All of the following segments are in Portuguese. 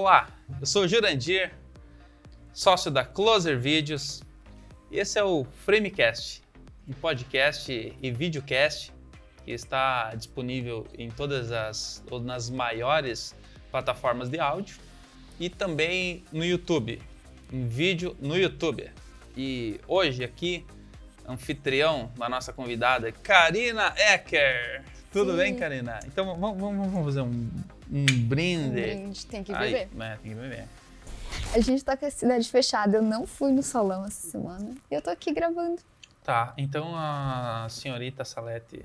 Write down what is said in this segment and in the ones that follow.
olá! Eu sou o Jurandir, sócio da Closer Vídeos, e esse é o Framecast, um podcast e videocast que está disponível em todas as ou nas maiores plataformas de áudio e também no YouTube, em vídeo no YouTube. E hoje aqui, anfitrião da nossa convidada, Karina Ecker. Tudo Sim. bem, Karina? Então vamos- vamos fazer um, um brinde. Um brinde, tem que Ai, beber. né, tem que beber. A gente tá com a cidade fechada. Eu não fui no salão essa semana. E eu tô aqui gravando. Tá, então a senhorita Salete,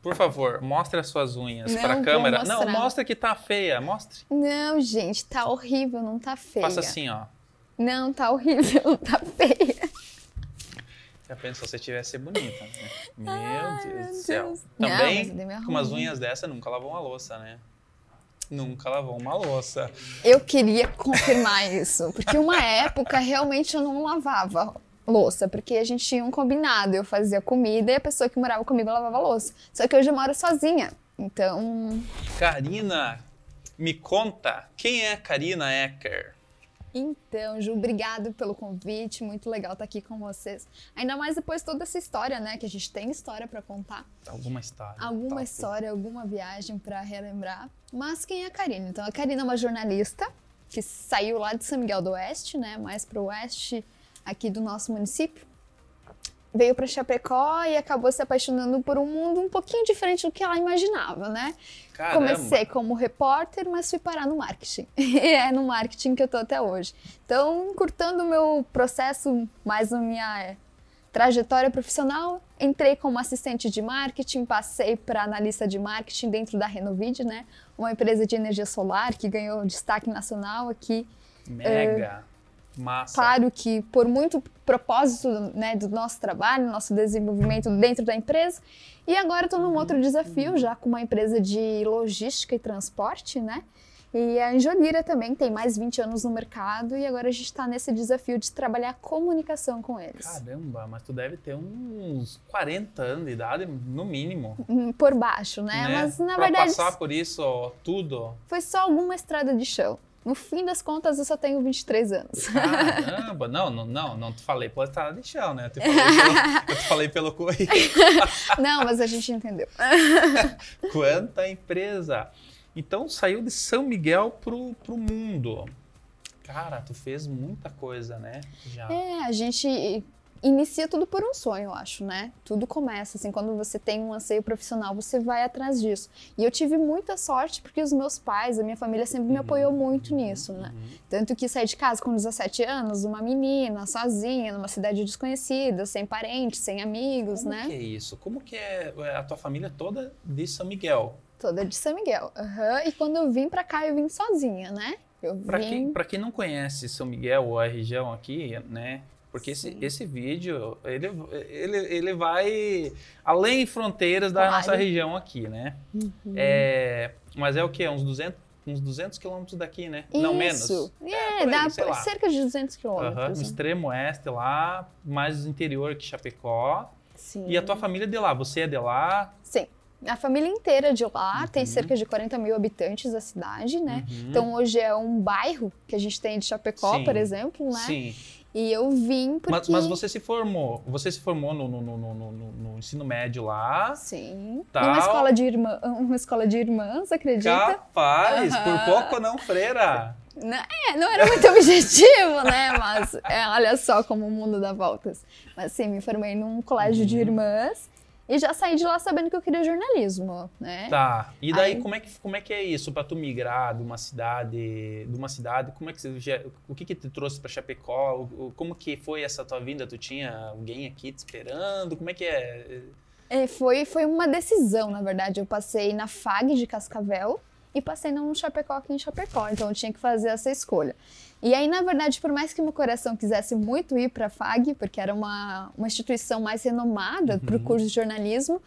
por favor, mostre as suas unhas Não para a vou câmera. Não, mostrar. mostra que tá feia, mostre. Não, gente, tá horrível, não tá feia. Faça assim, ó. Não, tá horrível, não tá feia. Já pensou se tivesse ser bonita, né? Meu Ai, Deus do céu. Deus. Não, Também, minha com umas unhas dessa, nunca lavou uma louça, né? Nunca lavou uma louça. Eu queria confirmar isso, porque uma época realmente eu não lavava louça, porque a gente tinha um combinado. Eu fazia comida e a pessoa que morava comigo lavava louça. Só que hoje eu moro sozinha. Então, Karina, me conta, quem é a Karina Ecker? Então, Ju, obrigado pelo convite, muito legal estar aqui com vocês. Ainda mais depois de toda essa história, né? Que a gente tem história para contar, Alguma história. alguma Tá, história, alguma viagem para relembrar. Mas quem é a Karina? Então, a Karina é uma jornalista que saiu lá de São Miguel do Oeste, né? Mais para o oeste aqui do nosso município. Veio para Chapecó e acabou se apaixonando por um mundo um pouquinho diferente do que ela imaginava, né? Caramba. Comecei como repórter, mas fui parar no marketing. E é no marketing que eu tô até hoje. Então, encurtando o meu processo, mais a minha é, trajetória profissional, entrei como assistente de marketing, passei para analista de marketing dentro da Renovid, né? Uma empresa de energia solar que ganhou destaque nacional aqui. Mega. Massa. Claro que por muito propósito né, do nosso trabalho, nosso desenvolvimento dentro da empresa. E agora estou num outro desafio, já com uma empresa de logística e transporte, né? E a Anjolira também tem mais 20 anos no mercado e agora a gente está nesse desafio de trabalhar comunicação com eles. Caramba, mas tu deve ter uns 40 anos de idade, no mínimo. Hum, Por baixo, né? né? Mas na pra verdade passar por isso, ó, tudo. foi só alguma estrada de chão. No fim das contas, eu só tenho 23 anos. Caramba, não, não, não, não te falei pela estrada de chão, né? Eu te falei pelo, eu te falei pelo currículo. Não, mas a gente entendeu. Quanta empresa! Então saiu de São Miguel pro, pro mundo. Cara, tu fez muita coisa, né? Já. É, a gente inicia tudo por um sonho, eu acho, né? Tudo começa, assim, quando você tem um anseio profissional, você vai atrás disso. E eu tive muita sorte porque os meus pais, a minha família sempre me apoiou muito nisso, né? Tanto que saí de casa com 17 anos, uma menina, sozinha, numa cidade desconhecida, sem parentes, sem amigos, Como né? que é isso? Como que é a tua família toda de São Miguel? Toda de São Miguel. Aham. E quando eu vim pra cá, eu vim sozinha, né? Vim... quem, pra quem não conhece São Miguel ou a região aqui, né? Porque esse, Sim. esse vídeo, ele, ele, ele vai além fronteiras da Vai. nossa região aqui, né? Uhum. É, mas é o quê? Uns 200, uns 200 quilômetros daqui, né? Não menos. Isso. É, aí, dá lá. cerca de 200 Aham, quilômetros. no né? extremo oeste lá, mais interior que Chapecó. Sim. E a tua família é de lá, você é de lá. Sim. A família inteira de lá tem Uhum. cerca de 40 mil habitantes da cidade, né? Uhum. Então hoje é um bairro que a gente tem de Chapecó, Sim. por exemplo, né? Sim. E eu vim porque. Mas, mas você se formou, você se formou no, no, no, no, no- no ensino médio lá. Sim. Tal. Numa escola de irmã, uma escola de irmãs, acredita? Capaz, por Aham. pouco não, freira. Não, é, não era muito objetivo, né? Mas é, olha só como o mundo dá voltas. Mas sim, me formei num colégio de Uhum. irmãs e já saí de lá sabendo que eu queria jornalismo, né? Tá. E daí Aí- como é que como é que é isso para tu migrar de uma cidade, de uma cidade? Como é que você, o que que te trouxe para Chapecó? O- Como que foi essa tua vinda? Tu tinha alguém aqui te esperando? Como é que é? É, foi, foi uma decisão, na verdade. Eu passei na FAG de Cascavel e passei no Chapecó aqui em Chapecó. Então eu tinha que fazer essa escolha. E aí, na verdade, por mais que meu coração quisesse muito ir para a FAG, porque era uma, uma instituição mais renomada para o curso de jornalismo,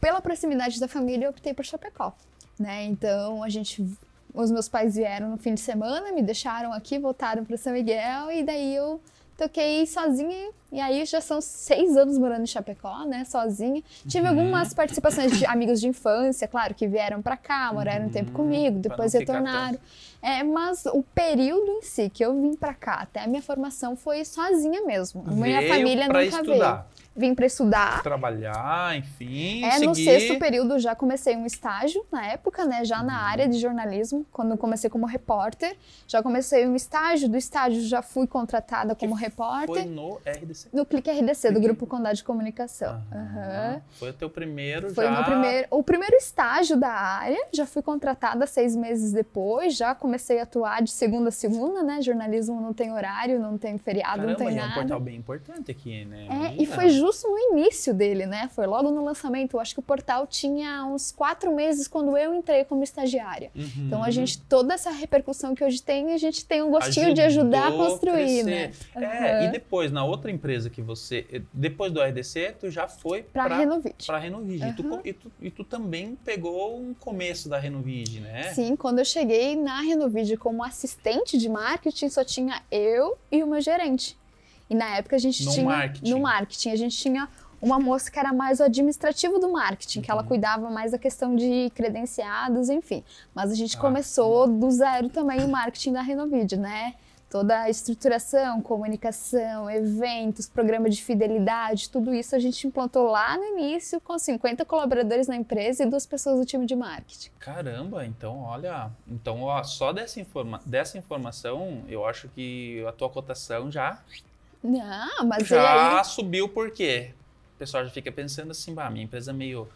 pela proximidade da família, eu optei por Chapecó. Né? Então a gente. Os meus pais vieram no fim de semana, me deixaram aqui, voltaram para São Miguel e daí eu toquei sozinha e aí já são seis anos morando em Chapecó, né, sozinha. Tive Uhum. algumas participações de amigos de infância, claro, que vieram pra cá, moraram um tempo comigo, pra depois retornaram. É, mas o período em si que eu vim pra cá, até a minha formação foi sozinha mesmo. minha Veio família pra nunca estudar, veio. Vim pra estudar. trabalhar, enfim, É, no seguir. sexto período já comecei um estágio na época, né? Já na área de jornalismo, quando comecei como repórter. Já comecei um estágio, do estágio já fui contratada como repórter. Foi no RDC. No Clique RDC, do. Grupo Condado de Comunicação. Aham. Aham. Foi o teu primeiro Foi já. meu primeiro, o primeiro estágio da área. Já fui contratada seis meses depois. Já comecei a atuar de segunda a segunda, né? Jornalismo não tem horário, não tem feriado, Caramba, não tem e é um nada. portal bem importante aqui, né? É, e Menina. foi justo no início dele, né? Foi logo no lançamento. Eu acho que o portal tinha uns quatro meses quando eu entrei como estagiária. Uhum. Então a gente, toda essa repercussão que hoje tem, a gente tem um gostinho de Ajudou ajudar a a construir, né? crescer. É, e Aham. depois, na outra empresa que você. Depois do RDC, tu já foi Pra, pra, Renovit. pra Renovige. E, tu, e, tu, e tu também pegou um começo da Renovige, né? Sim, quando eu cheguei na Renovide como assistente de marketing, só tinha eu e o meu gerente. E na época a gente No tinha. marketing. No marketing. A gente tinha uma moça que era mais o administrativo do marketing, que ela Uhum. cuidava mais da questão de credenciados, enfim. Mas a gente Ah. começou do zero também o marketing da Renovide, né? Toda a estruturação, comunicação, eventos, programa de fidelidade, tudo isso a gente implantou lá no início com 50 colaboradores na empresa e duas pessoas do time de marketing. Caramba, então olha, então ó, só dessa, informa dessa informação, eu acho que a tua cotação já, Não, mas já aí? subiu por quê? O pessoal já fica pensando assim, bah, minha empresa é meio.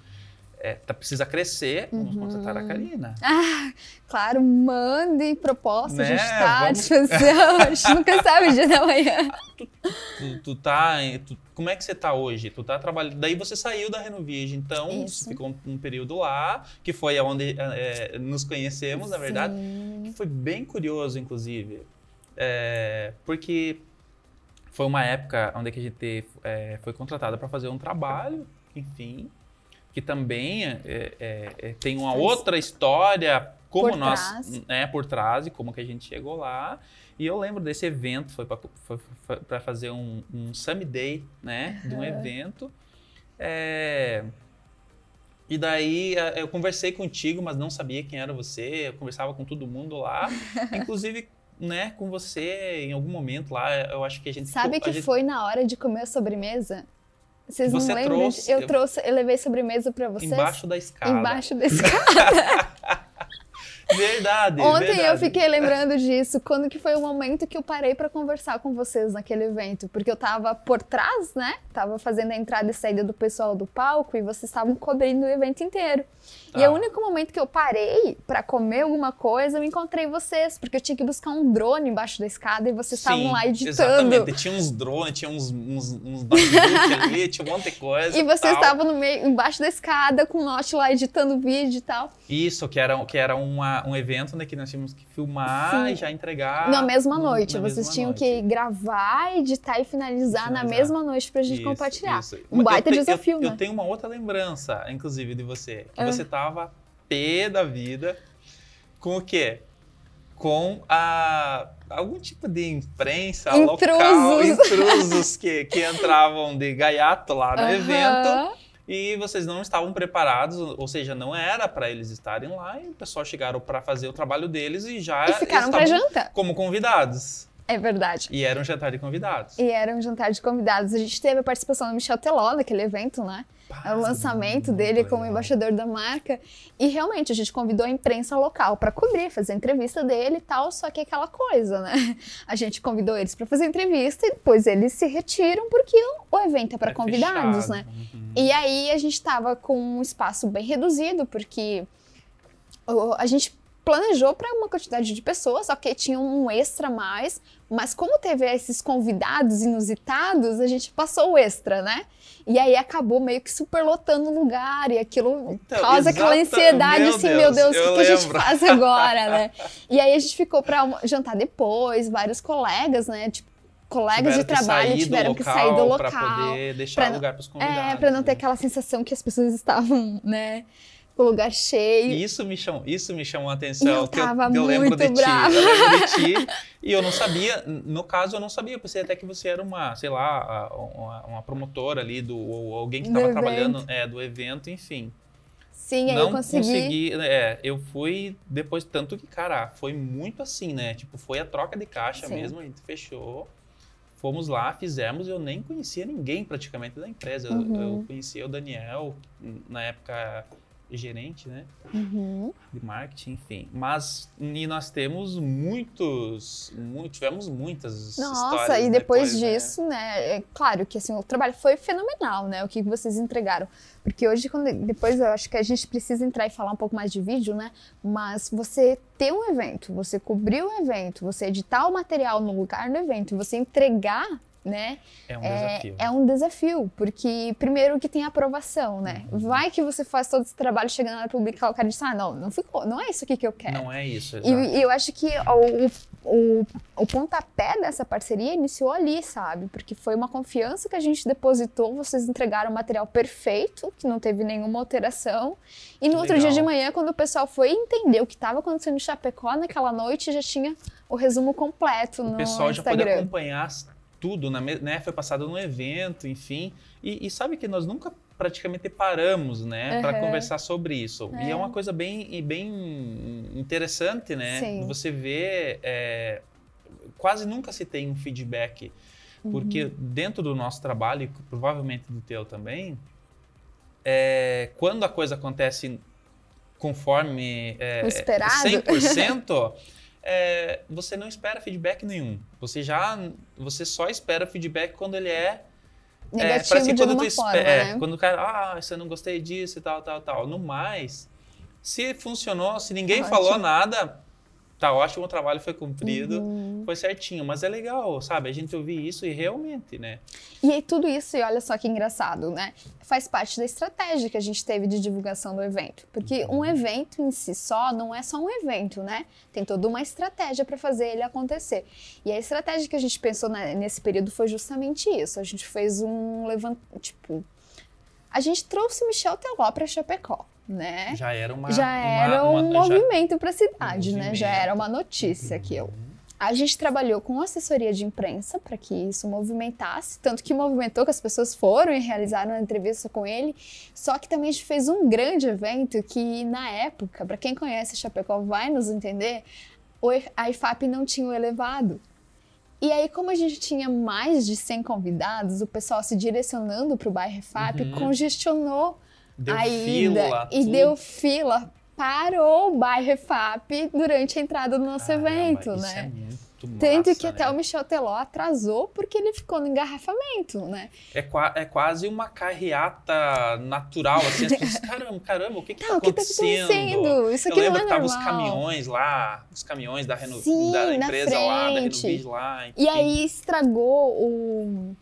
É, tá, precisa crescer, vamos Uhum. contratar a Karina. Ah, claro, mande proposta, a gente Né, à vamos- disposição. A gente nunca sabe o dia da manhã. Tu, tu tá. tu- como é que você tá hoje? Tu tá trabalhando. Daí você saiu da Renovige, então Isso. ficou um, um período lá, que foi onde é, nos conhecemos, na verdade. Sim. Foi bem curioso, inclusive. É, porque foi uma época onde a gente é, foi contratada para fazer um trabalho, enfim, que também é, é, é, tem uma outra história como Por nós, trás. né, por trás e como que a gente chegou lá. E eu lembro desse evento, foi para fazer um, um Summit Day, né, de um evento. É, e daí eh, eu conversei contigo, mas não sabia quem era você. Eu conversava com todo mundo lá, inclusive, né, com você em algum momento lá. Eu acho que a gente Sabe ficou- que gente- foi na hora de comer a sobremesa? Vocês Você não lembram? trouxe- de- Eu trouxe, eu levei sobremesa pra vocês. embaixo da escada. Embaixo da escada. Verdade. Ontem eu verdade. fiquei lembrando disso, quando que foi o momento que eu parei pra conversar com vocês naquele evento, porque eu tava por trás, né? Tava fazendo a entrada e saída do pessoal do palco e vocês estavam cobrindo o evento inteiro. E Tá. é o único momento que eu parei pra comer alguma coisa, eu encontrei vocês, porque eu tinha que buscar um drone embaixo da escada e vocês estavam lá editando. Exatamente. Tinha uns drones, tinha uns, uns, uns ali, tinha um monte de coisa. E vocês estavam no meio, embaixo da escada, com o Note lá editando vídeo e tal. Isso, que era, que era uma, um evento né, que nós tínhamos que filmar Sim. e já entregar. na mesma no- noite. na Vocês mesma tinham noite. que gravar, editar e finalizar na Finalizar. mesma noite pra gente Isso, compartilhar. isso. Um baita eu te- eu- desafio, eu, né? tenho uma outra lembrança, inclusive, de você. Que Ah. você tava pé da vida com o quê? Com a algum tipo de imprensa local, Intrusos. intrusos que, que entravam de gaiato lá no Aham. evento. E vocês não estavam preparados, ou seja, não era para eles estarem lá, e o pessoal chegaram para fazer o trabalho deles e já E ficaram pra estavam jantar. como convidados. É verdade. E era um jantar de convidados. E era um jantar de convidados. A gente teve a participação do Michel Teló naquele evento, né? É o lançamento dele como embaixador da marca. E realmente a gente convidou a imprensa local para cobrir, fazer entrevista dele e tal. Só que é aquela coisa, né? A gente convidou eles para fazer entrevista e depois eles se retiram porque o evento é para É convidados, fechado. né? Uhum. E aí a gente estava com um espaço bem reduzido, porque a gente planejou para uma quantidade de pessoas, ok, tinha um extra a mais, mas como teve esses convidados inusitados, a gente passou o extra, né? E aí acabou meio que superlotando o lugar e aquilo Então, causa aquela ansiedade meu assim, meu Deus, Deus, o que, a gente faz agora, né? E aí a gente ficou para jantar depois, vários colegas, né? Tipo, colegas de que trabalho tiveram que sair do local. poder deixar pra- lugar para os convidados. É, pra não ter né? aquela sensação que as pessoas estavam, né, o lugar cheio. E isso me chamou, isso me chamou a atenção. Eu que tava eu, eu lembro de brava. ti. Eu lembro de ti. E eu não sabia, no caso, eu não sabia. Eu pensei até que você era uma, sei lá, uma, uma promotora ali, do, ou alguém que estava trabalhando é, do evento, enfim. Sim, aí não eu consegui. É, eu fui depois, tanto que, cara, foi muito assim, né? Tipo, foi a troca de caixa Sim. mesmo, a gente fechou. Fomos lá, fizemos, eu nem conhecia ninguém praticamente da empresa. Eu- Uhum. Eu, conhecia o Daniel, na época gerente, né? Uhum. De marketing, enfim. Mas e nós temos muitos, mu- tivemos muitas Nossa, histórias e depois, né? disso, né? é claro que assim, o trabalho foi fenomenal, né? O que vocês entregaram. Porque hoje, quando, depois eu acho que a gente precisa entrar e falar um pouco mais de vídeo, né? Mas você ter um evento, você cobrir o evento, você editar o material no lugar do evento, você entregar, né? É um é, desafio. é um desafio, porque primeiro que tem aprovação, né? Uhum. Vai que você faz todo esse trabalho chegando na publicar, o cara diz, ah, não, não ficou, não é isso aqui que eu quero. Não é isso, E, exato. e eu acho que o, o, o pontapé dessa parceria iniciou ali, sabe? Porque foi uma confiança que a gente depositou, vocês entregaram o material perfeito, que não teve nenhuma alteração. E no Que outro legal. dia de manhã, quando o pessoal foi entender o que estava acontecendo em Chapecó naquela noite, já tinha o resumo completo no o pessoal já pode Instagram. acompanhar tudo, na né? Foi passado num evento, enfim. E, e sabe que nós nunca praticamente paramos, né, para Aham. conversar sobre isso. E É. é uma coisa bem, bem interessante, né? Sim. Você vê, é, quase nunca se tem um feedback, porque Uhum. dentro do nosso trabalho, e provavelmente do teu também, é, quando a coisa acontece conforme é, O esperado. 100%, é, você não espera feedback nenhum. Você já, você só espera feedback quando ele é é, Negativo parece que de quando alguma tu forma, é, né? quando o cara, ah, isso eu não gostei disso e tal, tal, tal. No mais, se funcionou, se ninguém Tá falou ótimo. nada, tá ótimo, o trabalho foi cumprido, Uhum. foi certinho. Mas é legal, sabe? A gente ouvir isso e realmente, né? E aí tudo isso, e olha só que engraçado, né? Faz parte da estratégia que a gente teve de divulgação do evento. Porque Uhum. um evento em si só não é só um evento, né? Tem toda uma estratégia para fazer ele acontecer. E a estratégia que a gente pensou nesse período foi justamente isso. A gente fez um levant... tipo, a gente trouxe Michel Teló para Chapecó, né? Já era uma. já uma- era uma- um já- movimento para a cidade, né? Já era uma notícia. Uhum. A gente trabalhou com assessoria de imprensa para que isso movimentasse, tanto que movimentou que as pessoas foram e realizaram a entrevista com ele. Só que também a gente fez um grande evento que, na época, para quem conhece Chapecó vai nos entender, o a IFAP não tinha o elevado. E aí, como a gente tinha mais de 100 convidados, o pessoal se direcionando para o bairro IFAP Uhum. congestionou Deu a fila, ida e tudo. deu fila. Parou o bairro EFAP durante a entrada do nosso Caramba, evento, isso né? É muito Tanto massa, que até né? o Michel Teló atrasou porque ele ficou no engarrafamento, né? É, qua- é quase uma carreata natural, assim, as pessoas, caramba, caramba, o que que Tá, tá o que tá acontecendo? acontecendo? Isso Eu aqui não lembro é que tava normal. os caminhões lá, os caminhões da, Reno, Sim, da empresa lá, da. Renovis lá. E enfim. aí estragou o,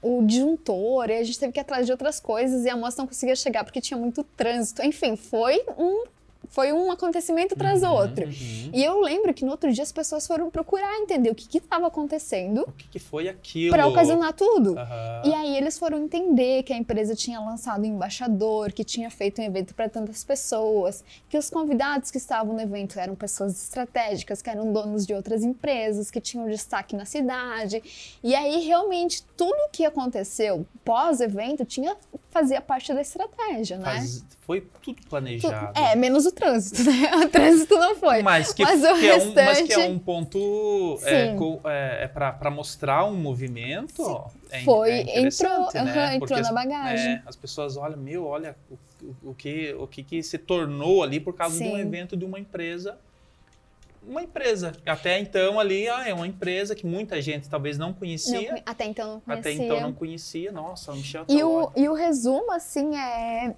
o disjuntor, e a gente teve que ir atrás de outras coisas e a moça não conseguia chegar porque tinha muito trânsito. Enfim, foi um, foi um acontecimento tras Uhum, outro. uhum. E eu lembro que no outro dia as pessoas foram procurar entender o que estava acontecendo O que, que foi aquilo? para ocasionar tudo. Aham. E aí eles foram entender que a empresa tinha lançado um embaixador, que tinha feito um evento para tantas pessoas, que os convidados que estavam no evento eram pessoas estratégicas, que eram donos de outras empresas, que tinham destaque na cidade. E aí realmente tudo o que aconteceu pós-evento tinha fazia parte da estratégia, né? Faz- Foi tudo Tu- planejado. É, menos o trânsito, né? O trânsito não foi. Mas que, Mas o que é um, mas que é restante- um ponto é, Sim. é, é para mostrar um movimento. É, Foi, é entrou- né? entrou na as- bagagem. é, as pessoas olham, meu, olha o, o- que, o que, que se tornou ali por causa de um Sim. evento de uma empresa. Uma empresa. Até então ali, ah, é uma empresa que muita gente talvez não Não conhecia. conhe- até então não conhecia. até então não conhecia. Nossa, o Michel E Teló. o, e o resumo, assim, é.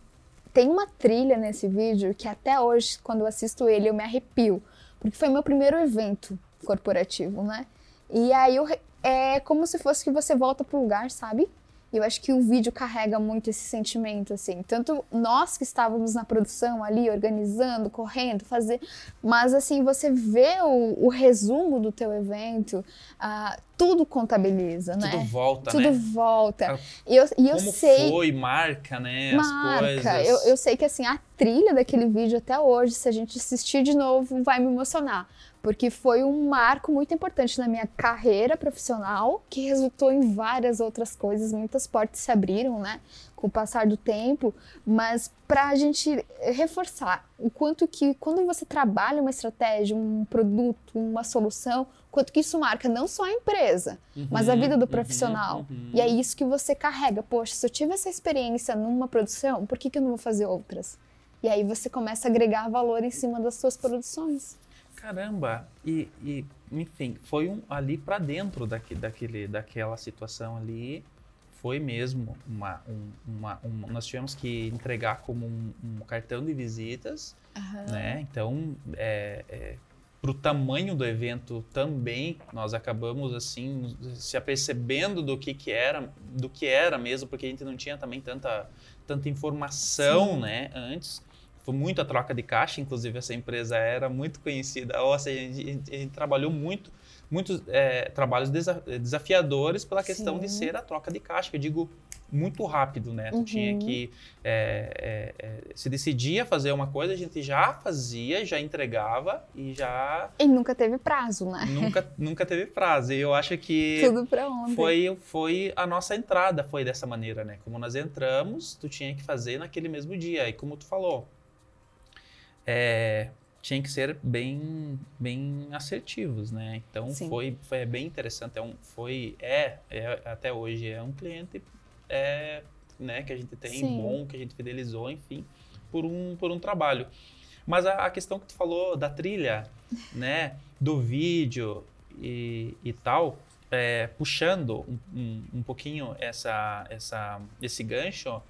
Tem uma trilha nesse vídeo que até hoje, quando eu assisto ele, eu me arrepio. Porque foi meu primeiro evento corporativo, né? E aí eu é como se fosse que você volta pro lugar, sabe? E eu acho que o vídeo carrega muito esse sentimento, assim. Tanto nós que estávamos na produção ali, organizando, correndo, fazer. Mas, assim, você vê o, o resumo do teu evento, ah, tudo contabiliza, tudo né? Tudo volta, tudo né? volta. E eu, e eu Como sei. foi, marca, né? Marca. Eu, eu sei que assim, a trilha daquele vídeo até hoje, se a gente assistir de novo, vai me emocionar. Porque foi um marco muito importante na minha carreira profissional, que resultou em várias outras coisas, muitas portas se abriram, né? Com o passar do tempo, mas para a gente reforçar o quanto que quando você trabalha uma estratégia, um produto, uma solução, quanto que isso marca não só a empresa, uhum, mas a vida do profissional. Uhum, uhum. E é isso que você carrega. Poxa, se eu tive essa experiência numa produção, por que, que eu não vou fazer outras? E aí você começa a agregar valor em cima das suas produções. Caramba! E, e enfim, foi um, ali para dentro daqui, daquele, daquela situação ali, foi mesmo uma, um, uma um, nós tivemos que entregar como um, um cartão de visitas, uhum. né? Então, é, é, para o tamanho do evento também, nós acabamos assim se apercebendo do que, que era, do que era mesmo, porque a gente não tinha também tanta, tanta informação, Sim. né? Antes foi muito a troca de caixa, inclusive essa empresa era muito conhecida, ou seja, a gente, a gente trabalhou muito, muitos é, trabalhos desafiadores pela questão Sim. de ser a troca de caixa, que eu digo muito rápido, né? Uhum. Tu tinha que é, é, é, se decidia fazer uma coisa, a gente já fazia, já entregava e já e nunca teve prazo, né? Nunca, nunca teve prazo. E eu acho que tudo para ontem. Foi foi a nossa entrada foi dessa maneira, né? Como nós entramos, tu tinha que fazer naquele mesmo dia. E como tu falou, é, tinha que ser bem, bem assertivos, né? Então foi, foi bem interessante. É um, foi é, é, até hoje é um cliente é, né, que a gente tem Sim. bom, que a gente fidelizou, enfim, por um, por um trabalho. Mas a, a questão que tu falou da trilha, né, do vídeo e, e tal, é, puxando um, um, um, pouquinho essa, essa, esse gancho,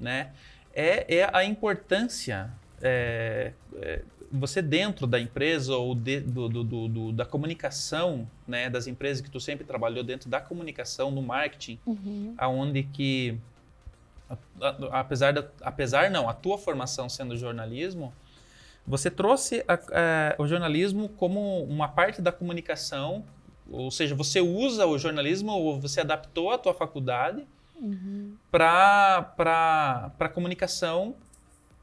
né, é, é a importância é, é, você dentro da empresa ou de, do, do, do, da comunicação, né, das empresas que tu sempre trabalhou dentro da comunicação, no marketing, uhum. aonde que apesar da, apesar não, a tua formação sendo jornalismo, você trouxe a, a, o jornalismo como uma parte da comunicação, ou seja, você usa o jornalismo ou você adaptou a tua faculdade uhum. para para comunicação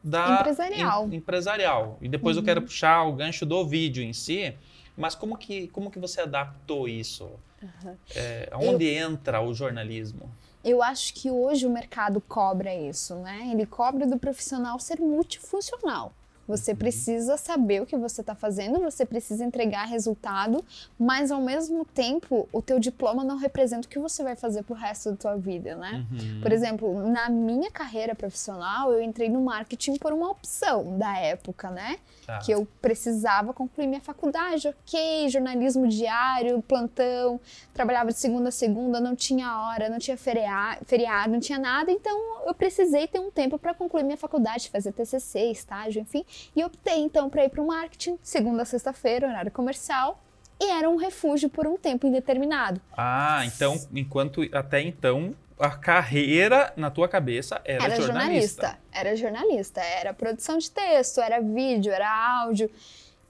da empresarial. Em, empresarial. E depois uhum. eu quero puxar o gancho do vídeo em si, mas como que, como que você adaptou isso? Uhum. É, onde eu, entra o jornalismo? Eu acho que hoje o mercado cobra isso, né? Ele cobra do profissional ser multifuncional. Você precisa saber o que você está fazendo, você precisa entregar resultado, mas ao mesmo tempo o teu diploma não representa o que você vai fazer pro resto da tua vida, né? Uhum. Por exemplo, na minha carreira profissional, eu entrei no marketing por uma opção da época, né? Tá. Que eu precisava concluir minha faculdade, ok, jornalismo diário, plantão, trabalhava de segunda a segunda, não tinha hora, não tinha feriado, feriado não tinha nada, então eu precisei ter um tempo para concluir minha faculdade, fazer TCC, estágio, enfim. E optei então para ir para o marketing, segunda a sexta-feira, horário comercial, e era um refúgio por um tempo indeterminado. Ah, então, enquanto até então a carreira na tua cabeça era, era jornalista. jornalista. Era jornalista, era produção de texto, era vídeo, era áudio,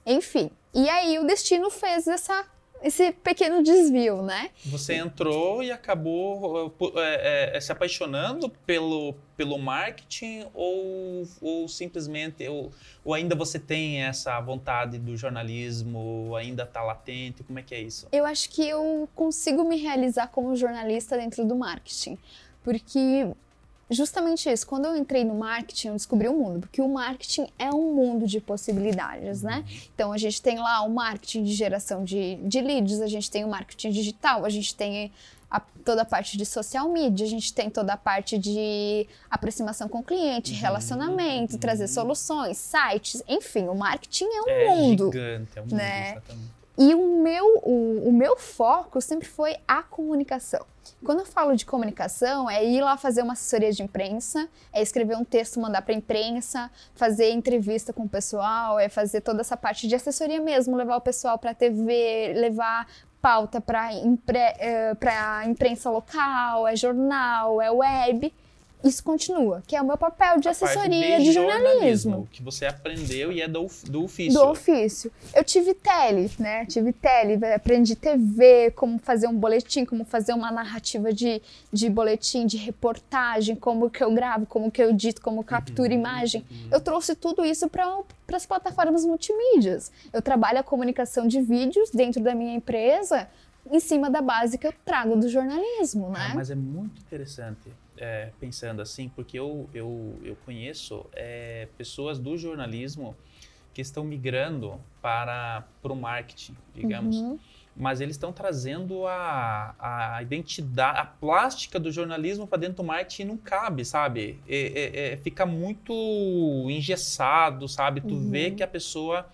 enfim. E aí o destino fez essa esse pequeno desvio, né? Você entrou e acabou é, é, se apaixonando pelo, pelo marketing ou, ou simplesmente ou, ou ainda você tem essa vontade do jornalismo, ainda está latente? Como é que é isso? Eu acho que eu consigo me realizar como jornalista dentro do marketing, porque justamente isso. Quando eu entrei no marketing, eu descobri o um mundo, porque o marketing é um mundo de possibilidades, né? Então a gente tem lá o marketing de geração de, de leads, a gente tem o marketing digital, a gente tem a, toda a parte de social media, a gente tem toda a parte de aproximação com o cliente, uhum. relacionamento, uhum. trazer soluções, sites, enfim, o marketing é um é mundo. Gigante, é um mundo, né? exatamente. E o meu, o, o, meu foco sempre foi a comunicação. Quando eu falo de comunicação, é ir lá fazer uma assessoria de imprensa, é escrever um texto, mandar para a imprensa, fazer entrevista com o pessoal, é fazer toda essa parte de assessoria mesmo, levar o pessoal para a TV, levar pauta para impre, é, imprensa local, é jornal, é web. Isso continua, que é o meu papel de assessoria de, jornalismo. Que você aprendeu e é do, do ofício. Do ofício. Eu tive tele, né? Tive tele, aprendi TV, como fazer um boletim, como fazer uma narrativa de, de boletim, de reportagem, como que eu gravo, como que eu dito, como capturo Uhum, imagem. uhum. Eu trouxe tudo isso para as plataformas multimídias. Eu trabalho a comunicação de vídeos dentro da minha empresa, em cima da base que eu trago do jornalismo, né? Ah, mas é muito interessante é, pensando assim, porque eu, eu, eu conheço é, pessoas do jornalismo que estão migrando para, o marketing, digamos. Uhum. Mas eles estão trazendo a, a identidade, a plástica do jornalismo para dentro do marketing e não cabe, sabe? É- é- é- fica muito engessado, sabe? Tu Uhum. vê que a pessoa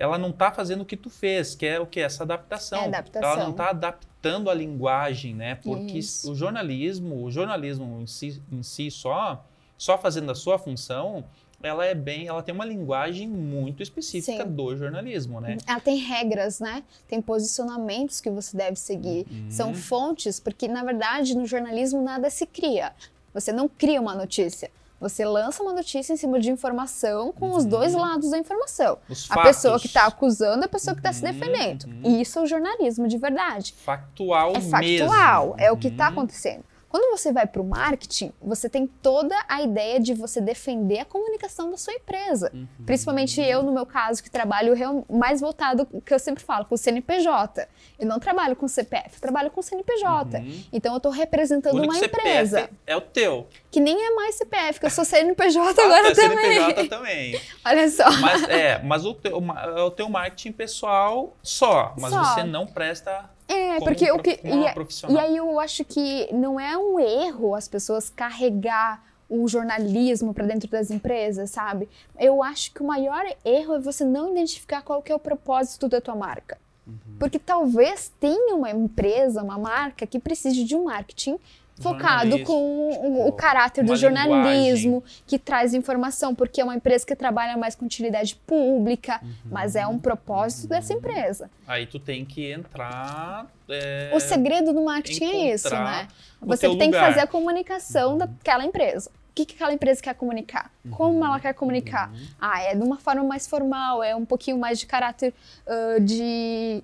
ela não está fazendo o que tu fez, que é o que? Essa adaptação. É adaptação. Ela não está adaptando a linguagem, né? Porque Isso. o jornalismo, o jornalismo em si, em si só, só fazendo a sua função, ela é bem, ela tem uma linguagem muito específica Sim. do jornalismo, né? Ela tem regras, né? Tem posicionamentos que você deve seguir. Uhum. São fontes, porque na verdade no jornalismo nada se cria. Você não cria uma notícia. Você lança uma notícia em cima de informação com os Uhum. dois lados da informação. Os A fatos. pessoa que está acusando e a pessoa que está se Uhum, defendendo. uhum. E isso é o jornalismo de verdade. factual É mesmo. factual, é o que está Uhum. acontecendo. Quando você vai para o marketing, você tem toda a ideia de você defender a comunicação da sua empresa. Uhum. Principalmente eu, no meu caso, que trabalho mais voltado, que eu sempre falo, com o CNPJ. Eu não trabalho com CPF, eu trabalho com CNPJ. Uhum. Então eu estou representando uma CPF empresa. é o teu. Que nem é mais CPF, que eu sou CNPJ Ah, agora teu também. CNPJ também. Olha só. Mas é, mas o teu, é o teu marketing pessoal só, mas Só. você não presta É, porque o que. E, é- e aí eu acho que não é um erro as pessoas carregar o jornalismo para dentro das empresas, sabe? Eu acho que o maior erro é você não identificar qual que é o propósito da tua marca. Uhum. Porque talvez tenha uma empresa, uma marca que precise de um marketing focado com o, o caráter do jornalismo, que traz informação, porque é uma empresa que trabalha mais com utilidade pública, Uhum. mas é um propósito dessa empresa. Aí tu tem que entrar. é, O segredo do marketing é isso, né? Você tem lugar. que fazer a comunicação daquela empresa. O que, que aquela empresa quer comunicar? Como ela quer comunicar? Uhum. Ah, é de uma forma mais formal, é um pouquinho mais de caráter ah, de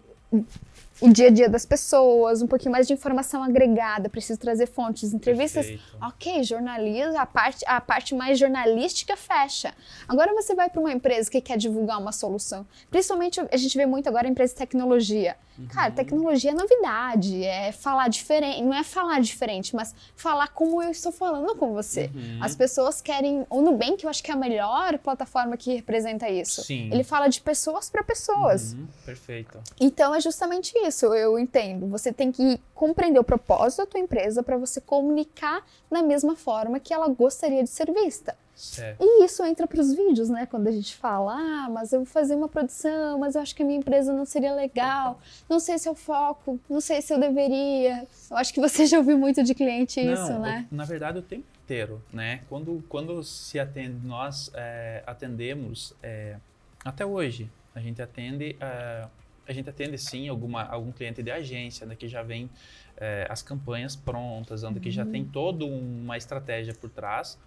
o dia a dia das pessoas, um pouquinho mais de informação agregada, preciso trazer fontes, entrevistas. Perfeito. Ok, jornalismo, a parte, a parte mais jornalística fecha. Agora você vai para uma empresa que quer divulgar uma solução. Principalmente a gente vê muito agora empresa de tecnologia. Cara, tecnologia é novidade, é falar diferente, não é falar diferente, mas falar como eu estou falando com você. Uhum. As pessoas querem. O Nubank, eu acho que é a melhor plataforma que representa isso. Sim. Ele fala de pessoas para pessoas. Uhum, Perfeito. Então é justamente isso, eu entendo. Você tem que compreender o propósito da tua empresa para você comunicar da mesma forma que ela gostaria de ser vista. Certo. E isso entra para os vídeos, né? Quando a gente fala, ah, mas eu vou fazer uma produção, mas eu acho que a minha empresa não seria legal, não sei se é o foco, não sei se eu deveria. Eu acho que você já ouviu muito de cliente isso, Não, né? o- na verdade, o tempo inteiro, né? Quando, quando se atende, nós é, atendemos, é, até hoje, a gente atende, é, a gente atende sim alguma, algum cliente de agência, né, que já vem é, as campanhas prontas, onde que já Uhum. tem toda uma estratégia por trás,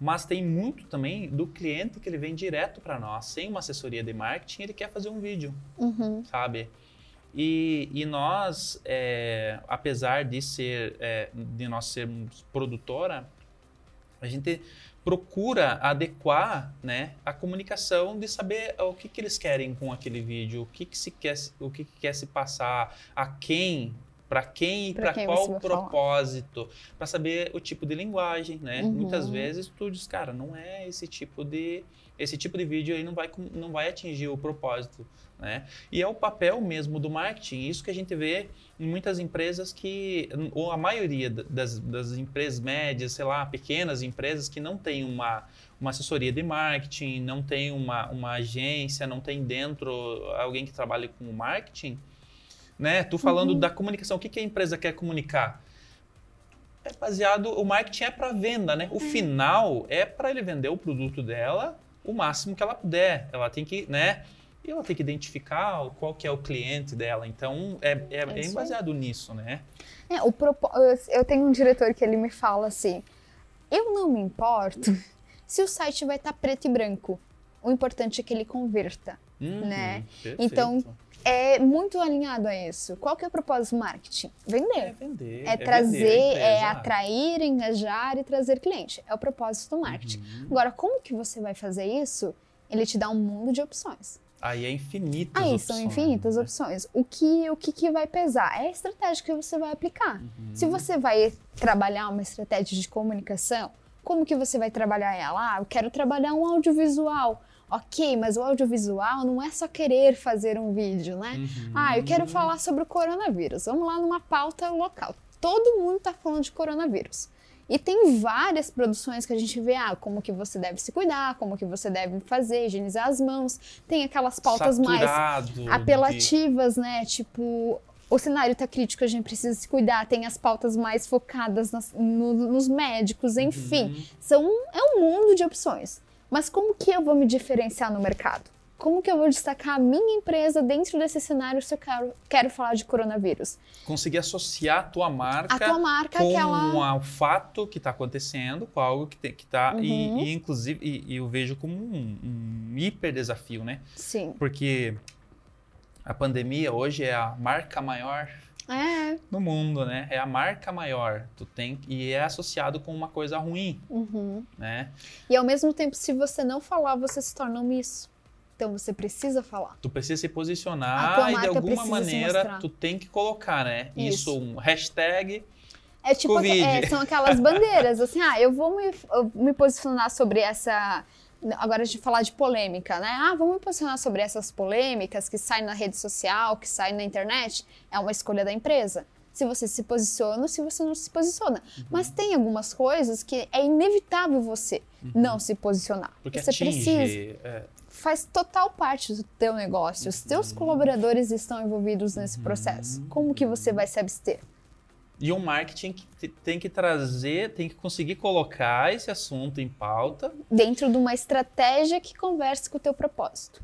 mas tem muito também do cliente que ele vem direto para nós, sem uma assessoria de marketing, ele quer fazer um vídeo Uhum. sabe? E, e nós, é, apesar de ser, é, de nós sermos produtora, a gente procura adequar, né, a comunicação de saber o que, que eles querem com aquele vídeo, o que, que se quer, o que, que quer se passar, a quem, para quem e para qual propósito, para saber o tipo de linguagem, né? Uhum. Muitas vezes tu diz, cara, não é esse tipo de esse tipo de vídeo aí não vai não vai atingir o propósito, né? E é o papel mesmo do marketing, isso que a gente vê em muitas empresas que, ou a maioria da- das, das empresas médias, sei lá, pequenas empresas que não tem uma, uma assessoria de marketing, não tem uma, uma agência, não tem dentro alguém que trabalhe com marketing, né? Tu falando da comunicação, o que, que a empresa quer comunicar? É baseado, o marketing é para venda, né? O final é para ele vender o produto dela o máximo que ela puder. Ela tem que, né? E ela tem que identificar qual que é o cliente dela. Então, é, é, é baseado nisso, né? É, o propo- eu- tenho um diretor que ele me fala assim: Eu não me importo se o site vai estar preto e branco. O importante é que ele converta, Uhum, né? perfeito. Então, É muito alinhado a isso. Qual que é o propósito do marketing? Vender. é vender. É, vender a trazer, é empresa. atrair, engajar e trazer cliente. É o propósito do marketing. Uhum. Agora, como que você vai fazer isso? Ele te dá um mundo de opções. Aí é infinitas Aí opções. são infinitas né? opções. O que, o que, que vai pesar? É a estratégia que você vai aplicar. Uhum. Se você vai trabalhar uma estratégia de comunicação, como que você vai trabalhar ela? Ah, eu quero trabalhar um audiovisual. Ok, mas o audiovisual não é só querer fazer um vídeo, né? Uhum. Ah, eu quero falar sobre o coronavírus. Vamos lá numa pauta local. Todo mundo está falando de coronavírus. E tem várias produções que a gente vê, ah, como que você deve se cuidar, como que você deve fazer, higienizar as mãos. Tem aquelas pautas mais Saturado de- apelativas, né? Tipo, o cenário tá crítico, a gente precisa se cuidar. Tem as pautas mais focadas nas- no- nos médicos, enfim. Uhum. São, é um mundo de opções. Mas como que eu vou me diferenciar no mercado? Como que eu vou destacar a minha empresa dentro desse cenário se eu quero, quero falar de coronavírus? Conseguir associar a tua marca A tua marca, com aquela. o fato que está acontecendo, com algo que, tem, que tá. E, Uhum. e, inclusive, e, e eu vejo como um, um hiper desafio, né? Sim. Porque a pandemia hoje é a marca maior É. no mundo, né? É a marca maior. Tu tem e é associado com uma coisa ruim, Uhum. né? E ao mesmo tempo, se você não falar, você se torna omisso. Então você precisa falar. Tu precisa se posicionar e de alguma maneira tu tem que colocar, né? Isso, Isso. um hashtag. É tipo, é, são aquelas bandeiras, assim, ah, eu vou me, eu me posicionar sobre essa. Agora a gente falar de polêmica, né? Ah, vamos posicionar sobre essas polêmicas que saem na rede social, que saem na internet. É uma escolha da empresa. Se você se posiciona ou se você não se posiciona. Uhum. Mas tem algumas coisas que é inevitável você não se posicionar. Uhum. Porque você atinge. precisa. é, Faz total parte do teu negócio. Os Uhum. teus colaboradores estão envolvidos nesse processo. Como que você vai se abster? E o marketing que te- tem que trazer, tem que conseguir colocar esse assunto em pauta dentro de uma estratégia que converse com o teu propósito.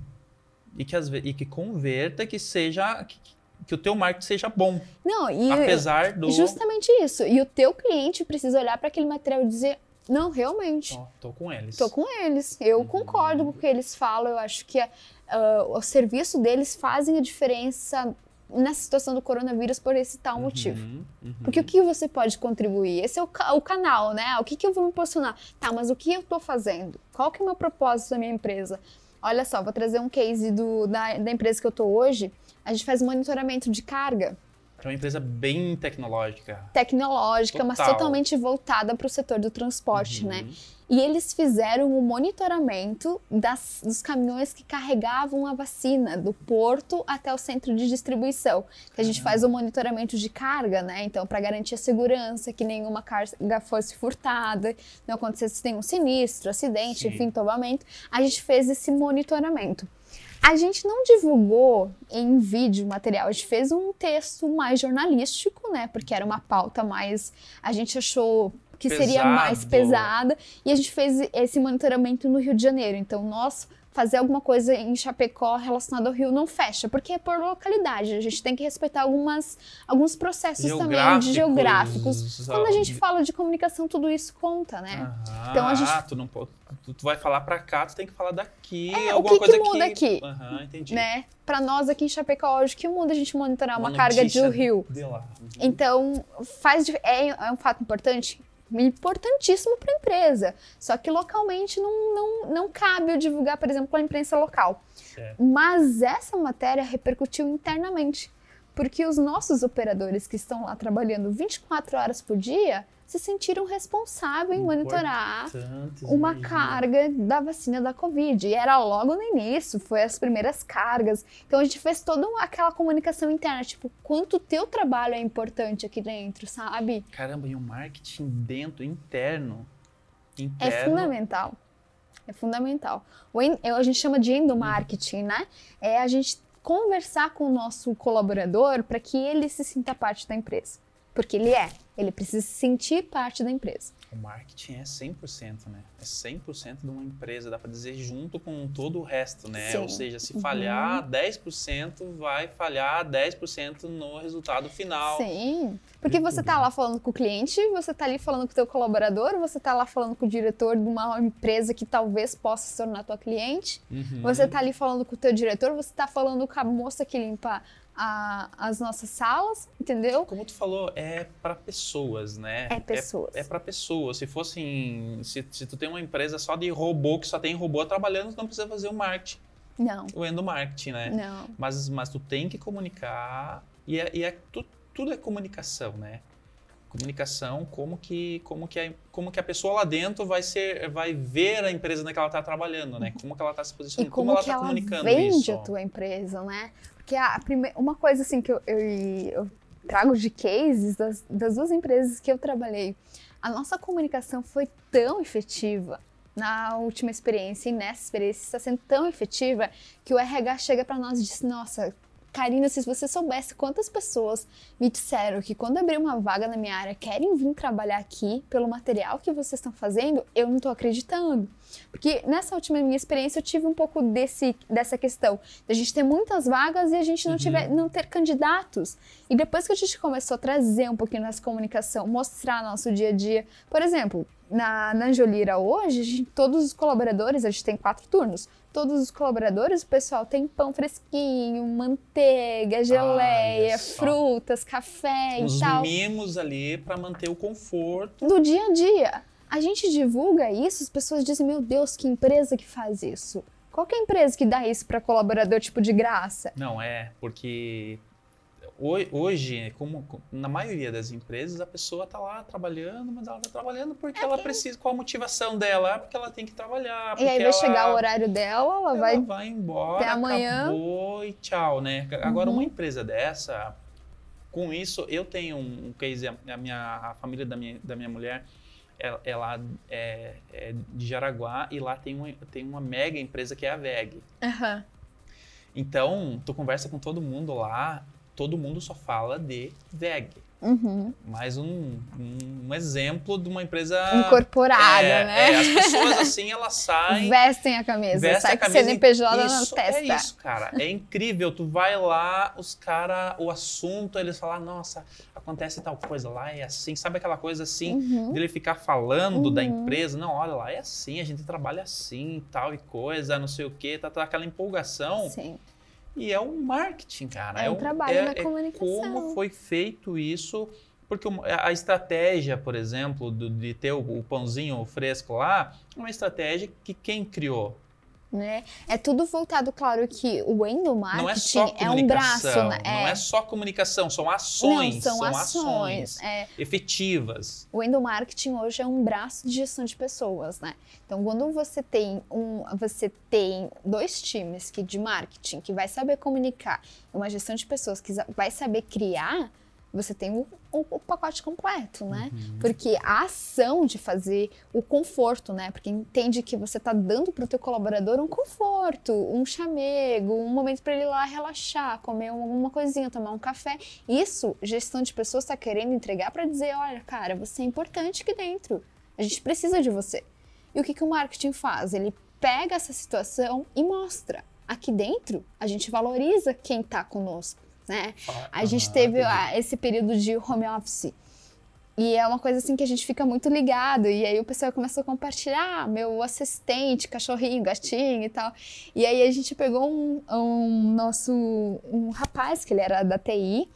e que, às ve- e que converta, que seja. Que, que o teu marketing seja bom. Não, e apesar do. justamente isso. E o teu cliente precisa olhar para aquele material e dizer: não, realmente, Ó, tô com eles. tô com eles. Eu Uhum. concordo com o que eles falam. Eu acho que ah, o serviço deles fazem a diferença nessa situação do coronavírus por esse tal motivo. Uhum, uhum. Porque o que você pode contribuir? Esse é o, o canal, né? O que, que eu vou me posicionar? Tá, mas o que eu tô fazendo? Qual que é o meu propósito da minha empresa? Olha só, vou trazer um case do, da, da empresa que eu tô hoje. A gente faz monitoramento de carga É uma empresa bem tecnológica. tecnológica, mas Total. totalmente voltada para o setor do transporte, Uhum. né? E eles fizeram o monitoramento das- dos caminhões que carregavam a vacina do porto até o centro de distribuição. Que a gente faz o monitoramento de carga, né? Então, para garantir a segurança, que nenhuma carga fosse furtada, não acontecesse nenhum sinistro, acidente, Sim. enfim, tombamento. A gente fez esse monitoramento. A gente não divulgou em vídeo material, a gente fez um texto mais jornalístico, né? Porque era uma pauta mais. A gente achou que seria mais Pesado. pesada e a gente fez esse monitoramento no Rio de Janeiro. Então, nós fazer alguma coisa em Chapecó relacionada ao Rio não fecha, porque é por localidade. A gente tem que respeitar algumas, alguns processos também de geográficos. Quando a gente fala de comunicação, tudo isso conta, né? Aham, Então a gente- Ah, tu não pode. Tu, tu vai falar pra cá, tu tem que falar daqui. É, o alguma que que coisa muda aqui? Aham, entendi. né? Para nós aqui em Chapecó, hoje, que muda a gente monitorar uma, Uma carga de notícia rio? De lá. Uhum. Então, faz, é, é um fato importante? Importantíssimo para a empresa. Só que localmente não, não, não cabe eu divulgar, por exemplo, a imprensa local. Certo. Mas essa matéria repercutiu internamente. Porque os nossos operadores que estão lá trabalhando 24 horas por dia se sentiram responsáveis em monitorar uma mesmo. carga da vacina da Covid. E era logo no início, foi as primeiras cargas. Então a gente fez toda aquela comunicação interna, tipo, quanto o teu trabalho é importante aqui dentro, sabe? Caramba, e o marketing dentro, interno. É Interno. fundamental. É fundamental. O en- é, a gente chama de endomarketing, né? É a gente conversar com o nosso colaborador para que ele se sinta parte da empresa. Porque ele é. Ele precisa se sentir parte da empresa. O marketing é 100%, né? É 100% de uma empresa, dá pra dizer, junto com todo o resto, né? Sim. Ou seja, se Uhum. falhar 10%, vai falhar 10% no resultado final. Sim. Porque você tá lá falando com o cliente, você tá ali falando com o teu colaborador, você tá lá falando com o diretor de uma empresa que talvez possa se tornar tua cliente. Uhum. Você tá ali falando com o teu diretor, você tá falando com a moça que limpa a- as nossas salas, entendeu? Como tu falou, é para pessoas, né? É pessoas. É, para pessoas. Se fosse em, se, se tu tem uma empresa só de robô, que só tem robô trabalhando, tu não precisa fazer o marketing, Não, o endomarketing, né? não. Mas, mas tu tem que comunicar e, é, e é, tu- tudo é comunicação, né? Comunicação, como que, como que, a, como que a pessoa lá dentro vai ser, vai ver a empresa onde que ela está trabalhando, né? Como que ela está se E posicionando, como, ela está comunicando vende isso. a tua empresa, né? Porque a prime... uma coisa assim que eu, eu, eu trago de cases das, das duas empresas que eu trabalhei, a nossa comunicação foi tão efetiva na última experiência e nessa experiência está sendo tão efetiva que o RH chega para nós e diz: Nossa, Karina, se você soubesse quantas pessoas me disseram que quando abrir uma vaga na minha área querem vir trabalhar aqui pelo material que vocês estão fazendo, eu não estou acreditando. Porque nessa última minha experiência eu tive um pouco desse, dessa questão. De a gente ter muitas vagas e a gente não, Uhum. tiver, não ter candidatos. E depois que a gente começou a trazer um pouquinho nossa comunicação, mostrar nosso dia a dia. Por exemplo, na, na Anjolira hoje, a gente- todos os colaboradores, a gente tem quatro turnos. Todos os colaboradores, o pessoal tem pão fresquinho, manteiga, geleia, frutas, café Os e tal mimos ali para manter o conforto. do dia a dia. A gente divulga isso, as pessoas dizem, meu Deus, que empresa que faz isso? Qual que é a empresa que dá isso para colaborador, tipo, de graça? Não, é, porque hoje, como na maioria das empresas, a pessoa está lá trabalhando, mas ela está trabalhando porque ela precisa, qual a motivação dela? Porque ela tem que trabalhar. E aí vai ela- chegar o horário dela, ela ela vai... vai, embora, até amanhã. acabou e tchau, né? Agora, Uhum. uma empresa dessa, com isso, eu tenho um case, a minha a família da minha, da minha mulher, ela, ela é, é de Jaraguá e lá tem uma, tem uma mega empresa que é a VEG. Aham. Então, tu conversa com todo mundo lá, todo mundo só fala de VEG. Uhum. Mais um, um, exemplo de uma empresa... Incorporada, é, né? é, as pessoas assim, elas saem... Vestem a camisa, Veste sai a com camisa CNPJ na isso, testa. É isso, cara. É incrível. Tu vai lá, os caras, o assunto, eles falam, nossa, acontece tal coisa lá, é assim. Sabe aquela coisa assim, Uhum. dele ficar falando da Uhum. empresa? Não, olha lá, é assim, a gente trabalha assim, tal e coisa, não sei o quê, tá, tá aquela empolgação. Sim. E é um marketing, cara. É um o- trabalho na é comunicação. como foi feito isso. Porque a estratégia, por exemplo, do- de ter o, o pãozinho fresco lá, é uma estratégia que quem criou? Né? É tudo voltado, claro, que o endomarketing não é só é um braço, né? não é só comunicação, são ações, Não, são, ações. ações É, efetivas. o endomarketing hoje é um braço de gestão de pessoas, né? Então, quando você tem um, você tem dois times que de marketing que vai saber comunicar, uma gestão de pessoas que vai saber criar, você tem o, o- o pacote completo, né? Porque a ação de fazer o conforto, né? Porque entende que você está dando para o teu colaborador um conforto, um chamego, um momento para ele ir lá relaxar, comer alguma coisinha, tomar um café. Isso, gestão de pessoas está querendo entregar para dizer, olha, cara, você é importante aqui dentro. A gente precisa de você. E o que, que o marketing faz? Ele pega essa situação e mostra. Aqui dentro, a gente valoriza quem está conosco, né? A gente teve ah, esse período de home office. E é uma coisa assim que a gente fica muito ligado. E aí o pessoal começou a compartilhar, ah, meu assistente, cachorrinho, gatinho e tal. E aí a gente pegou um, um nosso um rapaz que ele era da TI.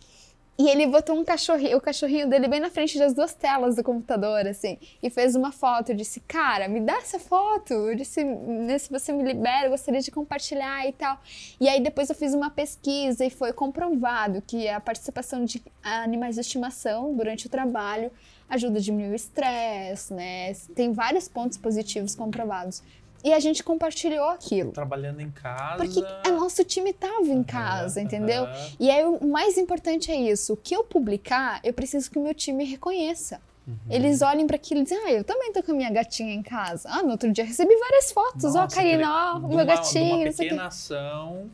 E ele botou um cachorrinho, o cachorrinho dele bem na frente das duas telas do computador, assim, e fez uma foto. Eu disse, cara, me dá essa foto. Eu disse, né, se você me libera, eu gostaria de compartilhar e tal. E aí depois eu fiz uma pesquisa e foi comprovado que a participação de animais de estimação durante o trabalho ajuda a diminuir o estresse, né? Tem vários pontos positivos comprovados. E a gente compartilhou aquilo. Trabalhando em casa. Porque o nosso time estava em casa, entendeu? aham. E aí o mais importante é isso. O que eu publicar, eu preciso que o meu time reconheça. Uhum. Eles olhem para aquilo e dizem, ah, eu também tô com a minha gatinha em casa. Ah, no outro dia recebi várias fotos. Ó, Nossa, Karina, ó, de o meu de gatinho, Uma pequena ação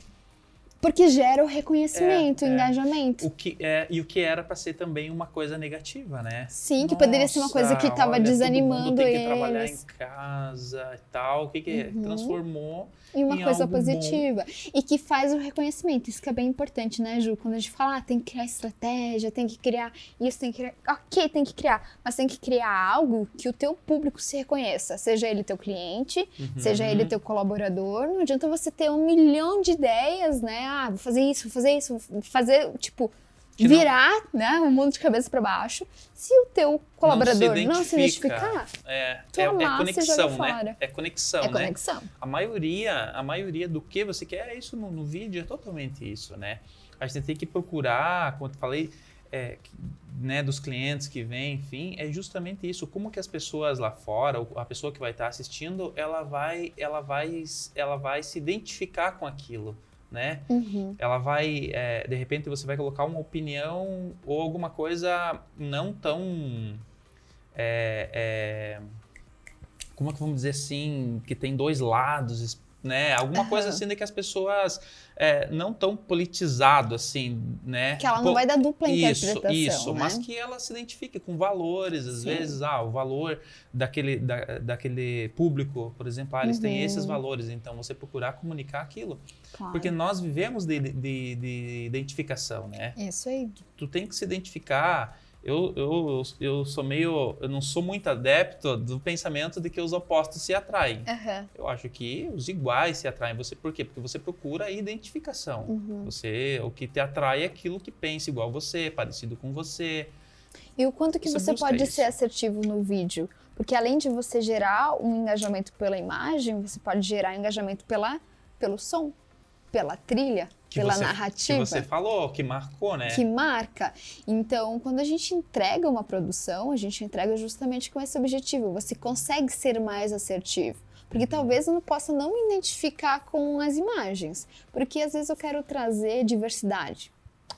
Porque gera o reconhecimento, É, o é. engajamento. O que é, e o que era para ser também uma coisa negativa, né? Sim, que poderia ser uma coisa que Nossa, tava olha, todo mundo desanimando tem que trabalhar em eles. casa e tal. O que que Uhum. transformou? E uma em coisa algo bom. positiva. E que faz o reconhecimento. Isso que é bem importante, né, Ju? Quando a gente fala, ah, tem que criar estratégia, tem que criar isso, tem que criar. Ok, tem que criar. Mas tem que criar algo que o teu público se reconheça. Seja ele teu cliente, seja Uhum. ele teu colaborador. Não adianta você ter um milhão de ideias, né? Ah, vou fazer isso, vou fazer isso, vou fazer, tipo. Que não- Virar, né, o mundo de cabeça para baixo. Se o teu colaborador não se, identifica. identificar, É, Tu é, é amassa joga conexão, né? É conexão, é né? conexão. A maioria, a maioria do que você quer é isso no, no vídeo, é totalmente isso, né? A gente tem que procurar, como eu falei, é, né, dos clientes que vêm, enfim, é justamente isso. Como que as pessoas lá fora, a pessoa que vai estar assistindo, ela vai, ela vai, ela vai se identificar com aquilo, né? Uhum. ela vai, é, de repente você vai colocar uma opinião ou alguma coisa não tão, é, é, como é que vamos dizer assim, que tem dois lados, né? Alguma coisa Aham. assim de que as pessoas é, não tão politizado assim, né? Que ela não Co- vai dar dupla isso, interpretação. isso, né? mas que ela se identifique com valores, às Sim. vezes, ah, o valor daquele, da, daquele público, por exemplo, ah, eles têm Uhum. esses valores, então você procurar comunicar aquilo. Claro. Porque nós vivemos de, de, de identificação, né? Isso aí. Tu tem que se identificar. Eu, eu, eu sou meio. Eu não sou muito adepto do pensamento de que os opostos se atraem. Aham. Eu acho que os iguais se atraem. Você por quê? Porque você procura a identificação. Uhum. Você, o que te atrai é aquilo que pensa igual você, parecido com você. E o quanto que Você você busca pode isso. ser assertivo no vídeo? Porque além de você gerar um engajamento pela imagem, você pode gerar engajamento pela, pelo som, pela trilha, Que pela você, narrativa. Que você falou, que marcou, né? que marca. Então, quando a gente entrega uma produção, a gente entrega justamente com esse objetivo. Você consegue ser mais assertivo. Porque Uhum. talvez eu não possa não me identificar com as imagens. Porque às vezes eu quero trazer diversidade.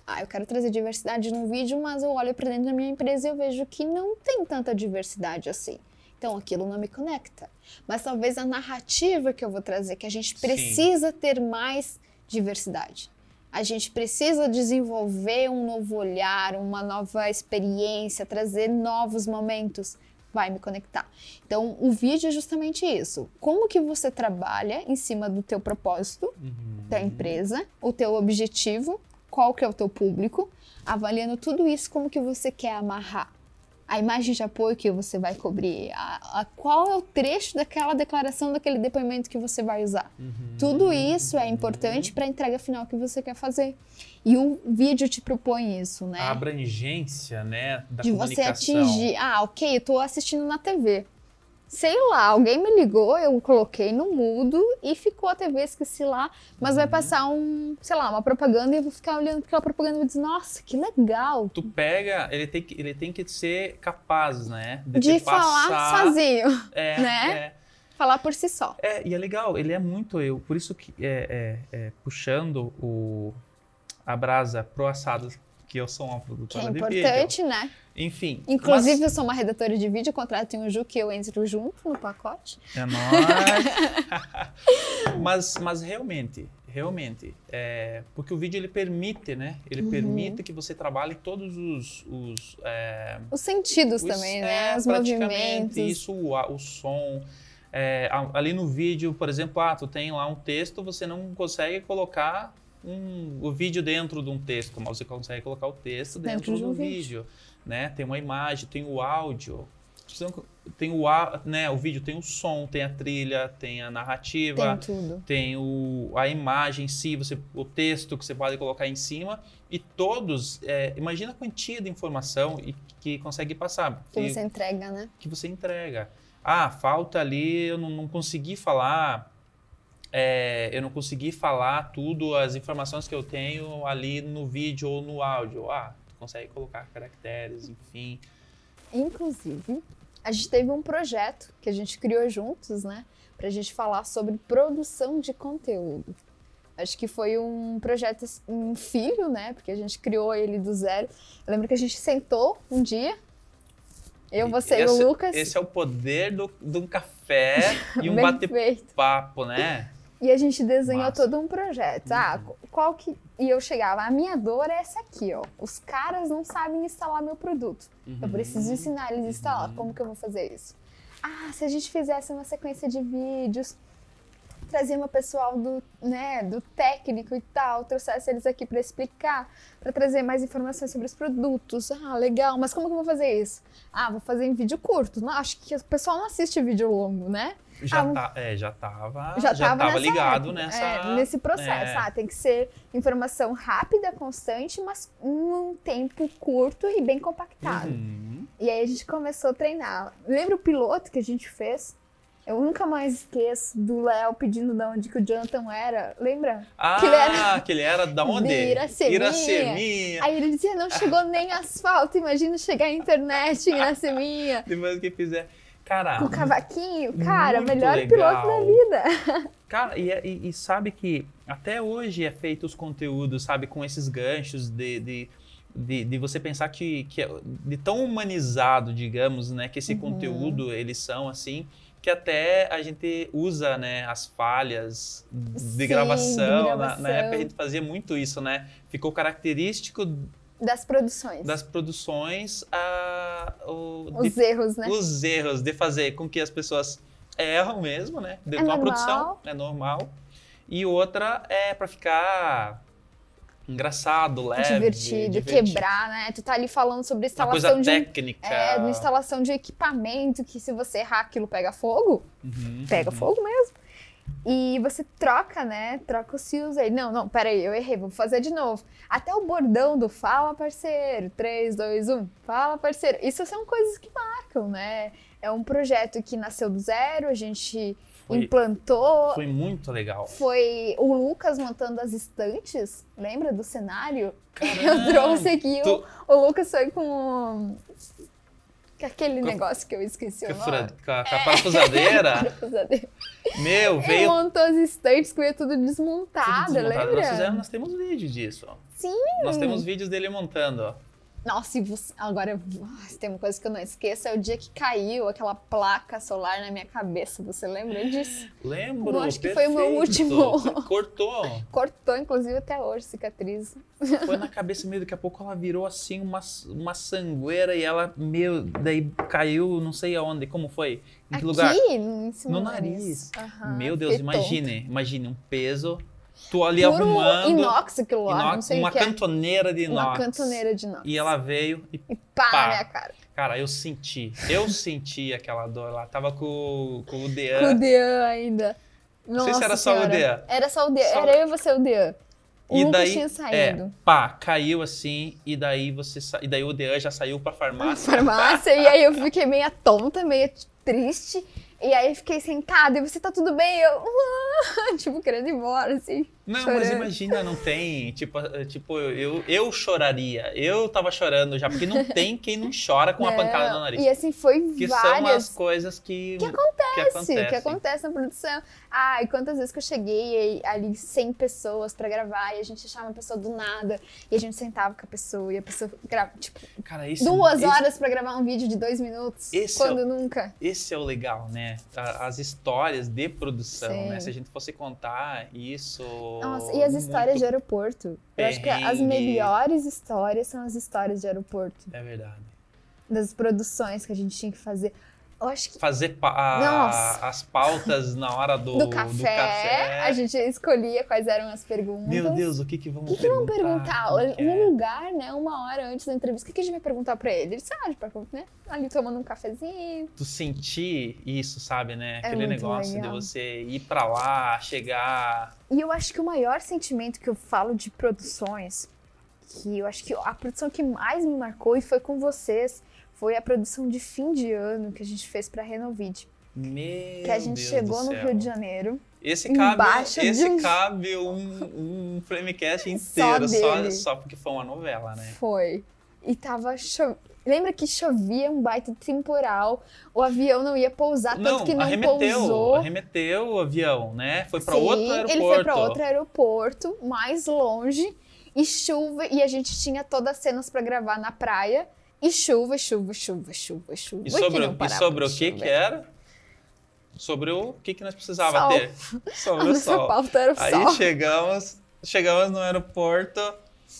Ah, eu quero trazer diversidade no vídeo, mas eu olho para dentro da minha empresa e eu vejo que não tem tanta diversidade assim. Então aquilo não me conecta. Mas talvez a narrativa que eu vou trazer, que a gente Sim. precisa ter mais diversidade. A gente precisa desenvolver um novo olhar, uma nova experiência, trazer novos momentos, vai me conectar. Então, o vídeo é justamente isso. Como que você trabalha em cima do teu propósito Uhum. da empresa, o teu objetivo, qual que é o teu público, avaliando tudo isso como que você quer amarrar. A imagem de apoio que você vai cobrir, a, a- qual é o trecho daquela declaração, daquele depoimento que você vai usar. Uhum. Tudo isso é importante para a entrega final que você quer fazer. E o vídeo te propõe isso, né? A abrangência, né, da de você comunicação. atingir. Ah, ok, eu tô assistindo na TV. Sei lá, alguém me ligou, eu coloquei no mudo e ficou a TV, esqueci lá. Mas Uhum. vai passar um, sei lá, uma propaganda e eu vou ficar olhando aquela propaganda e vou dizer, nossa, que legal. Tu pega, ele tem que, ele tem que ser capaz, né? De, te falar passar- sozinho, é, né? É, falar por si só. é, e é legal, ele é muito eu. Por isso que é, é, é, puxando o, a brasa pro assado, que eu sou uma produtora é de vídeo. importante, né? Enfim. Inclusive, mas- eu sou uma redatora de vídeo, contratem o Ju que eu entro junto no pacote. É nóis. mas, mas realmente, realmente, é, porque o vídeo ele permite, né? Ele Uhum. permite que você trabalhe todos os, os, é, Os sentidos os- também, é, né? Os praticamente movimentos. Isso, o, o som. É, ali no vídeo, por exemplo, ah, tu tem lá um texto, você não consegue colocar um- o vídeo dentro de um texto, mas você consegue colocar o texto Dentro dentro, de do um vídeo, né? Tem uma imagem, tem o áudio, tem o, né, o vídeo, tem o som, tem a trilha, tem a narrativa, Tem tudo. tem o, a imagem em si, você, o texto que você pode colocar em cima e todos, é, imagina a quantia de informação e, que consegue passar, Que que, você entrega, né? que você entrega. Ah, falta ali, eu não, não consegui falar, é, eu não consegui falar tudo, as informações que eu tenho ali no vídeo ou no áudio. Ah, tu consegue colocar caracteres, enfim. Inclusive, a gente teve um projeto que a gente criou juntos, né? Pra gente falar sobre produção de conteúdo. Acho que foi um projeto, um filho, né? Porque a gente criou ele do zero. Eu lembro que a gente sentou um dia, eu, você e esse, o Lucas. Esse é o poder do, de um café e um bate-papo, né? E a gente desenhou Massa. todo um projeto. Ah, qual que. E eu chegava, a minha dor é essa aqui, ó. Os caras não sabem instalar meu produto. Eu preciso ensinar eles a instalar. Como que eu vou fazer isso? Ah, se a gente fizesse uma sequência de vídeos, trazer uma pessoal do, né, do técnico e tal, trouxesse eles aqui para explicar, para trazer mais informações sobre os produtos. Ah, legal, mas como que eu vou fazer isso? Ah, vou fazer em vídeo curto. Não, acho que o pessoal não assiste vídeo longo, né? Já, Ah, tá, é, já tava, já estava nessa ligado época, nessa. é, nesse processo. é. Ah, tem que ser informação rápida, constante, mas um tempo curto e bem compactado. Uhum. E aí a gente começou a treinar. Lembra o piloto que a gente fez? Eu nunca mais esqueço do Léo pedindo de onde que o Jonathan era. Lembra? Ah, Que ele era- que ele era da onde? De Iraceminha. Iraceminha. Aí ele dizia, não chegou nem asfalto, imagina chegar a internet em Iraceminha. Depois que fizer. Cara, Com o cavaquinho, cara, Muito melhor legal. piloto da vida. Cara, e, é- e- e sabe que até hoje é feito os conteúdos, sabe, com esses ganchos de, de, de, de você pensar que, que é de tão humanizado, digamos, né, que esse Uhum. conteúdo eles são assim, que até a gente usa, né, as falhas de Sim, gravação. de Na, gravação. na época a gente fazia muito isso, né? Ficou característico Das produções. das produções a, o, de Os erros, né? os erros de fazer com que as pessoas erram mesmo, né? Dentro É de uma normal. produção, é normal. E outra é pra ficar engraçado, leve, divertido, divertido. quebrar, né? Tu tá ali falando sobre Uma instalação coisa de técnica. É, de instalação de equipamento que se você errar aquilo pega fogo, Uhum, pega uhum. fogo mesmo. E você troca, né? Troca os fios aí. Não, não, peraí, eu errei, vou fazer de novo. Até o bordão do fala parceiro, 3, 2, 1, fala parceiro. Isso são coisas que marcam, né? É um projeto que nasceu do zero, a gente Foi- implantou. Foi muito legal. Foi o Lucas montando as estantes, lembra do cenário? Caramba, Eu trouxe aqui, tu- o, o Lucas foi com, com aquele negócio que eu esqueci Com o nome. com a- com a parafusadeira. Parafusadeira. Meu, Ele veio. montou as estantes que ia tudo tudo desmontada, desmontado. lembra? Nós, fizemos, nós temos vídeo disso. Sim. Nós temos vídeos dele montando, ó. Nossa, e você, agora se tem uma coisa que eu não esqueço, é o dia que caiu aquela placa solar na minha cabeça. Você lembra disso? Lembro. Eu acho que foi o meu perfeito. último. Cortou. Cortou, inclusive, até hoje, cicatriz. Foi na cabeça meio, daqui a pouco ela virou assim uma, uma sangueira e ela, meu, daí caiu não sei aonde, como foi? Em que Aqui, lugar? em cima No do nariz. Aham, meu Deus, imagine, imagine um peso, tu ali Puro arrumando, inox aquilo lá, não inox, sei uma é. cantoneira de inox. Uma cantoneira de inox. E ela veio e, E pá, Pá. na minha cara. cara, eu senti, eu senti aquela dor lá. Tava com, com o Com o Dean. Dean ainda. Nossa sei se era só o Senhora. Dean. Era só o Dean. Só- Era eu e você o Dean. O E daí, tinha é, saído. pá, caiu assim, e daí você sa... e daí o Dean já saiu pra farmácia. farmácia. e aí eu fiquei meio tonta, meio triste. E aí fiquei sentada e você tá tudo bem? Eu, tipo, querendo ir embora, assim. Não, chorando. mas imagina, não tem. Tipo, eh, tipo eu, eu choraria. Eu tava chorando já, porque não tem quem não chora com uma Não, pancada no nariz. E assim, foi Que são as várias. coisas que, Que que acontece, que acontece na produção. E quantas vezes que eu cheguei ali 100 pessoas pra gravar e a gente achava uma pessoa do nada e a gente sentava com a pessoa e a pessoa grava, tipo, Cara, duas esse, horas pra gravar um vídeo de dois minutos. Esse é quando nunca. Esse é o legal, né? As histórias de produção, Sim. né? Se a gente fosse contar isso. Nossa, e as histórias de aeroporto. Eu acho que as melhores histórias são as histórias de aeroporto. É verdade. Das produções que a gente tinha que fazer. Eu acho que Fazer pa- a- as pautas na hora do, do, café, a gente escolhia quais eram as perguntas. Meu Deus, o que que vamos O que, que vamos perguntar? Que Um é? lugar, né? Uma hora antes da entrevista. O que, que a gente vai perguntar pra ele? Ele sabe, né? Ali tomando um cafezinho. tu sentir isso, sabe, né? Aquele muito negócio legal. de você ir pra lá, chegar. E eu acho que o maior sentimento que eu falo de produções, que eu acho que a produção que mais me marcou e foi com vocês, foi a produção de fim de ano que a gente fez pra Renovid. Meu que a gente Deus chegou no. Rio de Janeiro. Esse cabe, esse um- cabe um, um framecast Só inteiro, só, dele. só porque foi uma novela, né? Foi. E tava cho... Lembra que chovia um baita temporal, o avião não ia pousar, tanto Não, que não arremeteu, pousou. arremeteu o avião, né? Foi pra Sim, outro aeroporto. ele foi pra outro aeroporto, mais longe, e chuva, e a gente tinha todas as cenas pra gravar na praia, e chuva, chuva, chuva, chuva, chuva. E sobre, e sobre o que que era? sobre o que, que nós precisava Sol. ter. Sobre o sol. pauta era o Aí sol. chegamos, chegamos no aeroporto.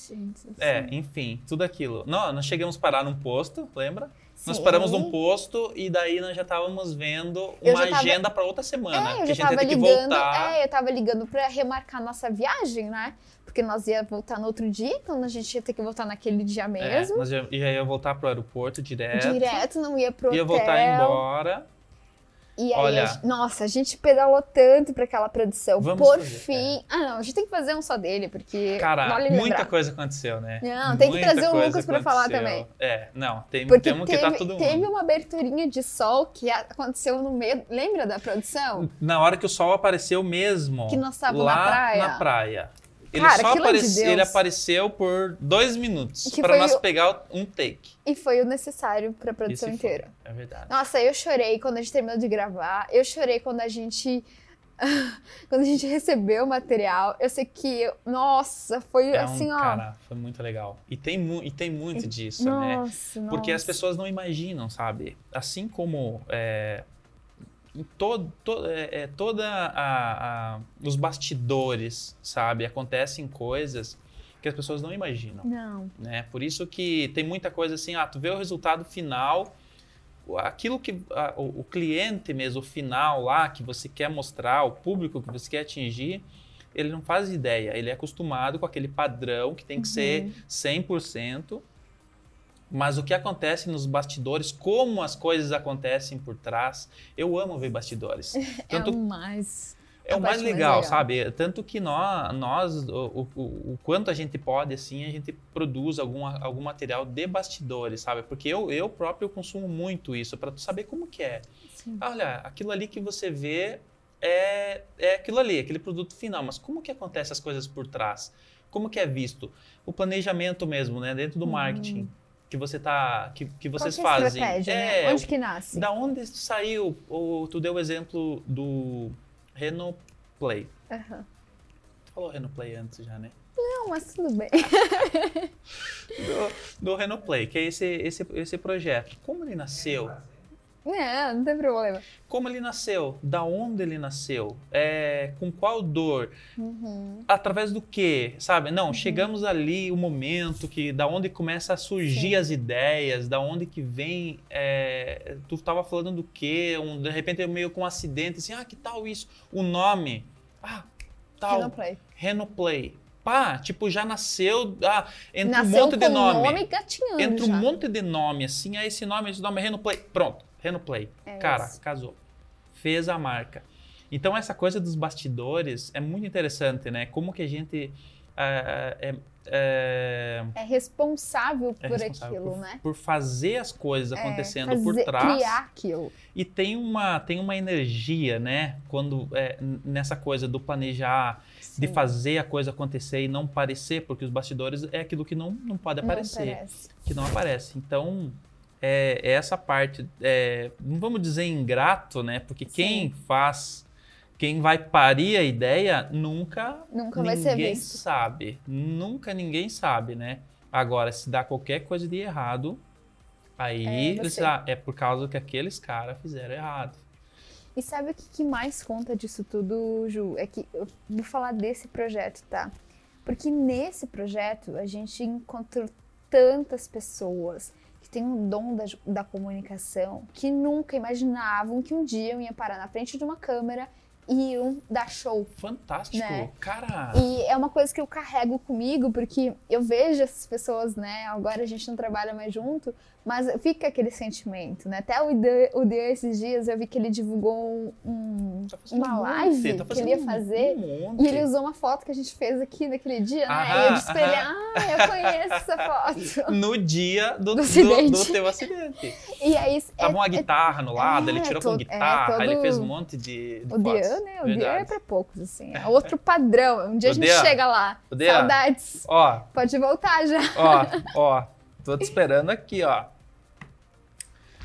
Gente, É, enfim, tudo aquilo. Não, nós chegamos a parar num posto, lembra? Nós Sim. paramos num posto e daí nós já estávamos vendo Eu uma já tava- agenda para outra semana. É, eu que a já gente tava ligando. voltar. É, eu tava ligando pra remarcar nossa viagem, né? Porque nós ia voltar no outro dia, então a gente ia ter que voltar naquele dia É, mesmo. nós já, já ia voltar pro aeroporto direto. Direto, não ia pro Ia hotel. voltar embora. E aí, Olha. a gente- nossa, a gente pedalou tanto pra aquela produção. Vamos Por fazer, fim. Ah, não, a gente tem que fazer um só dele, porque. Cara, vale muita coisa aconteceu, né? Não, tem que Muita trazer o Lucas pra falar também. É, não, tem, Porque temos que teve, estar todo mundo. teve uma aberturinha de sol que aconteceu no meio. Lembra da produção? Na hora que o sol apareceu mesmo. Que nós estávamos lá na praia. na praia. Ele Cara, só de ele apareceu por dois minutos para nós o- pegar um take. E foi o necessário pra produção Esse foi, inteira. É verdade. Nossa, eu chorei quando a gente terminou de gravar. Eu chorei quando a gente. quando a gente recebeu o material. Eu sei que. Nossa, foi É assim, um, ó. cara, foi muito legal. E tem, mu e tem muito disso, né? nossa, Porque as pessoas não imaginam, sabe? Assim como é, todo, to- é, é, toda a, a- os bastidores, sabe? Acontecem coisas que as pessoas não imaginam, Não. né? Por isso que tem muita coisa assim, ah, tu vê o resultado final, aquilo que a- o, o cliente mesmo, o final lá que você quer mostrar, o público que você quer atingir, ele não faz ideia, ele é acostumado com aquele padrão que tem que ser 100%, mas o que acontece nos bastidores, como as coisas acontecem por trás, eu amo ver bastidores. Tanto é o mais. é o mais parte mais legal, legal. sabe? Tanto que nós, nós o, o, o quanto a gente pode, assim, a gente produz algum, algum material de bastidores, sabe? Porque eu, eu próprio consumo muito isso, para tu saber como que é. Sim. Olha, aquilo ali que você vê é, é aquilo ali, aquele produto final, mas como que acontece as coisas por trás? Como que é visto? O planejamento mesmo, né? Dentro do marketing que você tá, que, que vocês Uhum. Qual que é fazem. estratégia, é, né? Onde que nasce? da onde saiu? O, tu deu o exemplo do Renault Play. Aham. Tu falou Renault Play antes já, né? Não, mas tudo bem. Do, do Renault Play, que é esse, esse, esse projeto. Como ele nasceu? Não, não tem problema. Como ele nasceu? Da onde ele nasceu? É, com qual dor? Uhum. Através do quê? Sabe? Não, chegamos ali o momento que da onde começa a surgir Sim. as ideias, da onde que vem. é, tu estava falando do quê? Um, de repente meio com um acidente, assim, ah, que tal isso? O nome. Ah, tal. Renault Play. Renault Play. Pá, tipo, já nasceu. Ah, entre Nasceu um monte de nome. nome entre já. um monte de nome, assim, aí esse nome, esse nome é Renault Play. Pronto, Renault Play. É Cara, isso. casou. Fez a marca. Então, essa coisa dos bastidores é muito interessante, né? Como que a gente ah, é, é, É responsável é por responsável aquilo, por, né? por fazer as coisas É, acontecendo por fazer- trás. Criar aquilo. E tem uma, tem uma energia, né? Quando é, nessa coisa do planejar, de Sim. fazer a coisa acontecer e não parecer, porque os bastidores é aquilo que não, não pode Não aparecer, parece. que não aparece. Então, é, é essa parte, é, não vamos dizer ingrato, né? Porque quem faz, quem vai parir a ideia, nunca, Nunca vai ser ninguém sabe. Nunca ninguém sabe, né? Agora, se dá qualquer coisa de errado, aí É você. ah, é por causa que aqueles caras fizeram errado. E sabe o que, mais conta disso tudo, Ju? É que eu vou falar desse projeto, tá? Porque nesse projeto a gente encontrou tantas pessoas têm um dom da, da comunicação que nunca imaginavam que um dia eu ia parar na frente de uma câmera e iam dar show. Fantástico. Né? Cara, E é uma coisa que eu carrego comigo, porque eu vejo essas pessoas, né? Agora a gente não trabalha mais junto, mas fica aquele sentimento, né? Até o Idan, o Idan esses dias eu vi que ele divulgou um- um- tá uma um live tá que ele ia um fazer. monte. E ele usou uma foto que a gente fez aqui naquele dia, né? E eu disse pra ele, ah, eu conheço essa foto. No dia do, Do do, acidente. do teu acidente. E aí. Tava uma é- guitarra no lado, ele é, tirou todo- com é, guitarra, todo- ele fez um monte de, de O. Dian, né? O Dian é pra poucos, assim. É outro padrão. Um dia O a gente chega lá. Saudades. Ó, Pode voltar já. ó, ó. Tô te esperando aqui, ó.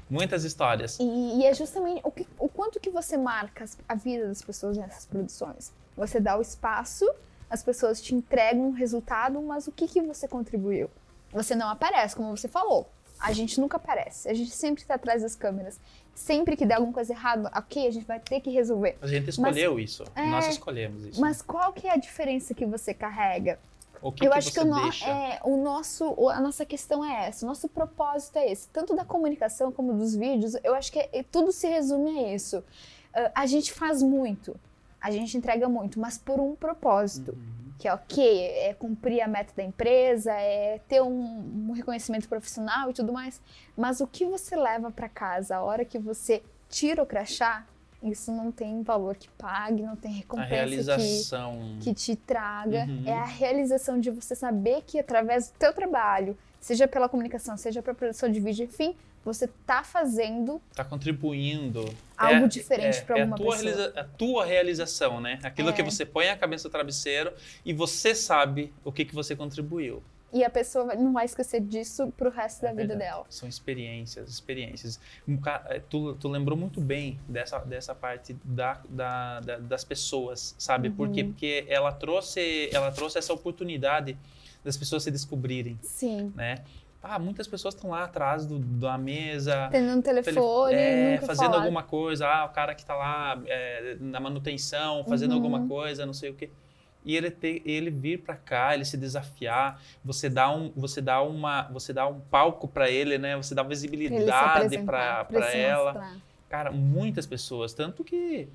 Muitas histórias. E, e é justamente o, que- o quanto que você marca a vida das pessoas nessas produções. Você dá o espaço, as pessoas te entregam um resultado, mas o que, que você contribuiu? Você não aparece, como você falou. a gente nunca aparece. A gente sempre está atrás das câmeras. Sempre que der alguma coisa errada, ok, a gente vai ter que resolver. A gente escolheu mas, isso. É, Nós escolhemos isso. Mas qual que é a diferença que você carrega? O que Eu que acho que o, no, é, o nosso, a nossa questão é essa, o nosso propósito é esse. Tanto da comunicação como dos vídeos, eu acho que é, tudo se resume a isso. Uh, a gente faz muito, a gente entrega muito, mas por um propósito. Uhum. Que é ok, é cumprir a meta da empresa, é ter um, um reconhecimento profissional e tudo mais. Mas o que você leva para casa a hora que você tira o crachá, isso não tem valor que pague, não tem recompensa que, que te traga. Uhum. É a realização de você saber que através do teu trabalho, seja pela comunicação, seja pela produção de vídeo, enfim, você está fazendo. Está contribuindo. Algo é, diferente é, para alguma é a tua pessoa. Realiza, a tua realização, né? Aquilo que é. você põe a cabeça no travesseiro e você sabe o que, que você contribuiu. E a pessoa não vai esquecer disso pro resto da é vida dela. São experiências, experiências. É, tu, tu lembrou muito bem dessa, dessa parte da, da, da das pessoas, sabe? Uhum. Por quê? Porque ela trouxe, ela trouxe essa oportunidade das pessoas se descobrirem. Sim. Né? Ah, muitas pessoas estão lá atrás do, da mesa. Tendo um telefone, é, fazendo alguma coisa. Ah, o cara que está lá é, na manutenção, fazendo uhum. alguma coisa, não sei o quê e ele ter, ele vir para cá, ele se desafiar, você dá um, você dá uma, você dá um palco para ele, né? Você dá visibilidade para ela. Mostrar. Cara, muitas pessoas, tanto que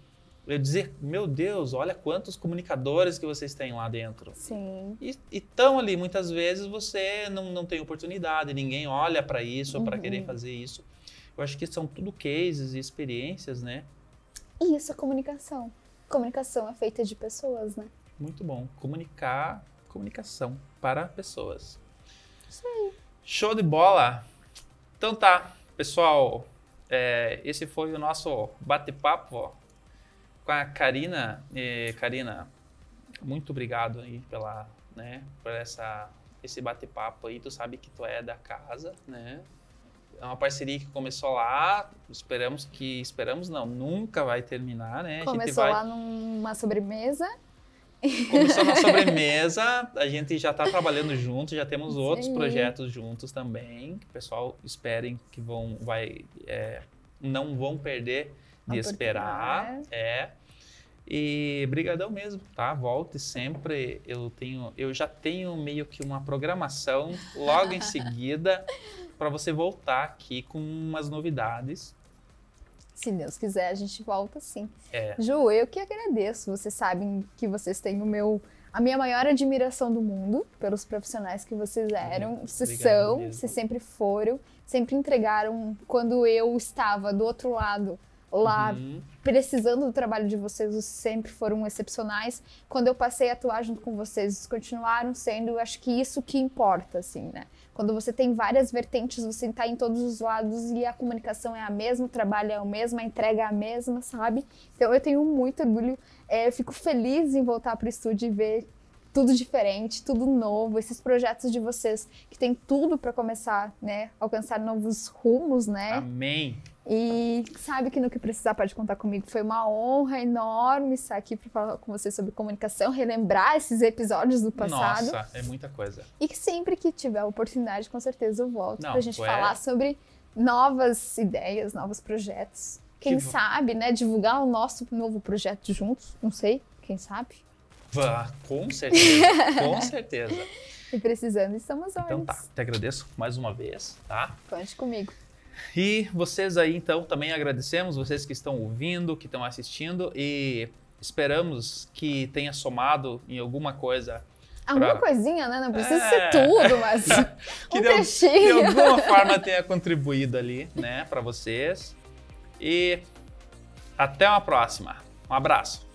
eu dizer, meu Deus, olha quantos comunicadores que vocês têm lá dentro. Sim. E estão ali, muitas vezes você não, não tem oportunidade, ninguém olha para isso, uhum. para querer fazer isso. Eu acho que são tudo cases e experiências, né? E isso é comunicação. Comunicação é feita de pessoas, né? Muito bom. Comunicar, comunicação para pessoas. Isso aí. Show de bola! Então tá, pessoal, é, esse foi o nosso bate-papo com a Karina. E, Karina, muito obrigado aí pela, né, por essa, esse bate-papo aí. Tu sabe que tu é da casa, né? É uma parceria que começou lá, esperamos que, esperamos não, nunca vai terminar, né? Começou vai... lá numa sobremesa Começou na sobremesa, a gente já está trabalhando junto, já temos Sim. outros projetos juntos também. Que o pessoal esperem que vão, vai, é, não vão perder de esperar. É. E brigadão mesmo, tá? Volte sempre. Eu tenho, eu já tenho meio que uma programação logo em seguida para você voltar aqui com umas novidades se Deus quiser, a gente volta sim. É. Ju, eu que agradeço. Vocês sabem que vocês têm o meu, a minha maior admiração do mundo pelos profissionais que vocês eram. Vocês são, mesmo. vocês sempre foram, sempre entregaram quando eu estava do outro lado lá uhum. Precisando do trabalho de vocês, vocês sempre foram excepcionais. Quando eu passei a atuar junto com vocês, vocês continuaram sendo, acho que isso que importa, assim, né? Quando você tem várias vertentes, você está em todos os lados e a comunicação é a mesma, o trabalho é o mesmo, a entrega é a mesma, sabe? Então eu tenho muito orgulho, é, eu fico feliz em voltar para o estúdio e ver tudo diferente, tudo novo, esses projetos de vocês que tem tudo para começar, né, alcançar novos rumos, né? Amém. E sabe que no que precisar pode contar comigo. Foi uma honra enorme estar aqui para falar com você sobre comunicação, relembrar esses episódios do passado. Nossa, é muita coisa. E que sempre que tiver oportunidade, com certeza eu volto para a gente é... falar sobre novas ideias, novos projetos. Quem que... sabe, né, divulgar o nosso novo projeto juntos, não sei, quem sabe. Vá, com certeza, com certeza. E precisando, estamos onde? Então tá, te agradeço mais uma vez, tá? Conte comigo. E vocês aí, então, também agradecemos, vocês que estão ouvindo, que estão assistindo e esperamos que tenha somado em alguma coisa. Alguma pra... coisinha, né? Não precisa é... ser tudo, mas que um de, de alguma forma tenha contribuído ali, né, para vocês. E até uma próxima. Um abraço.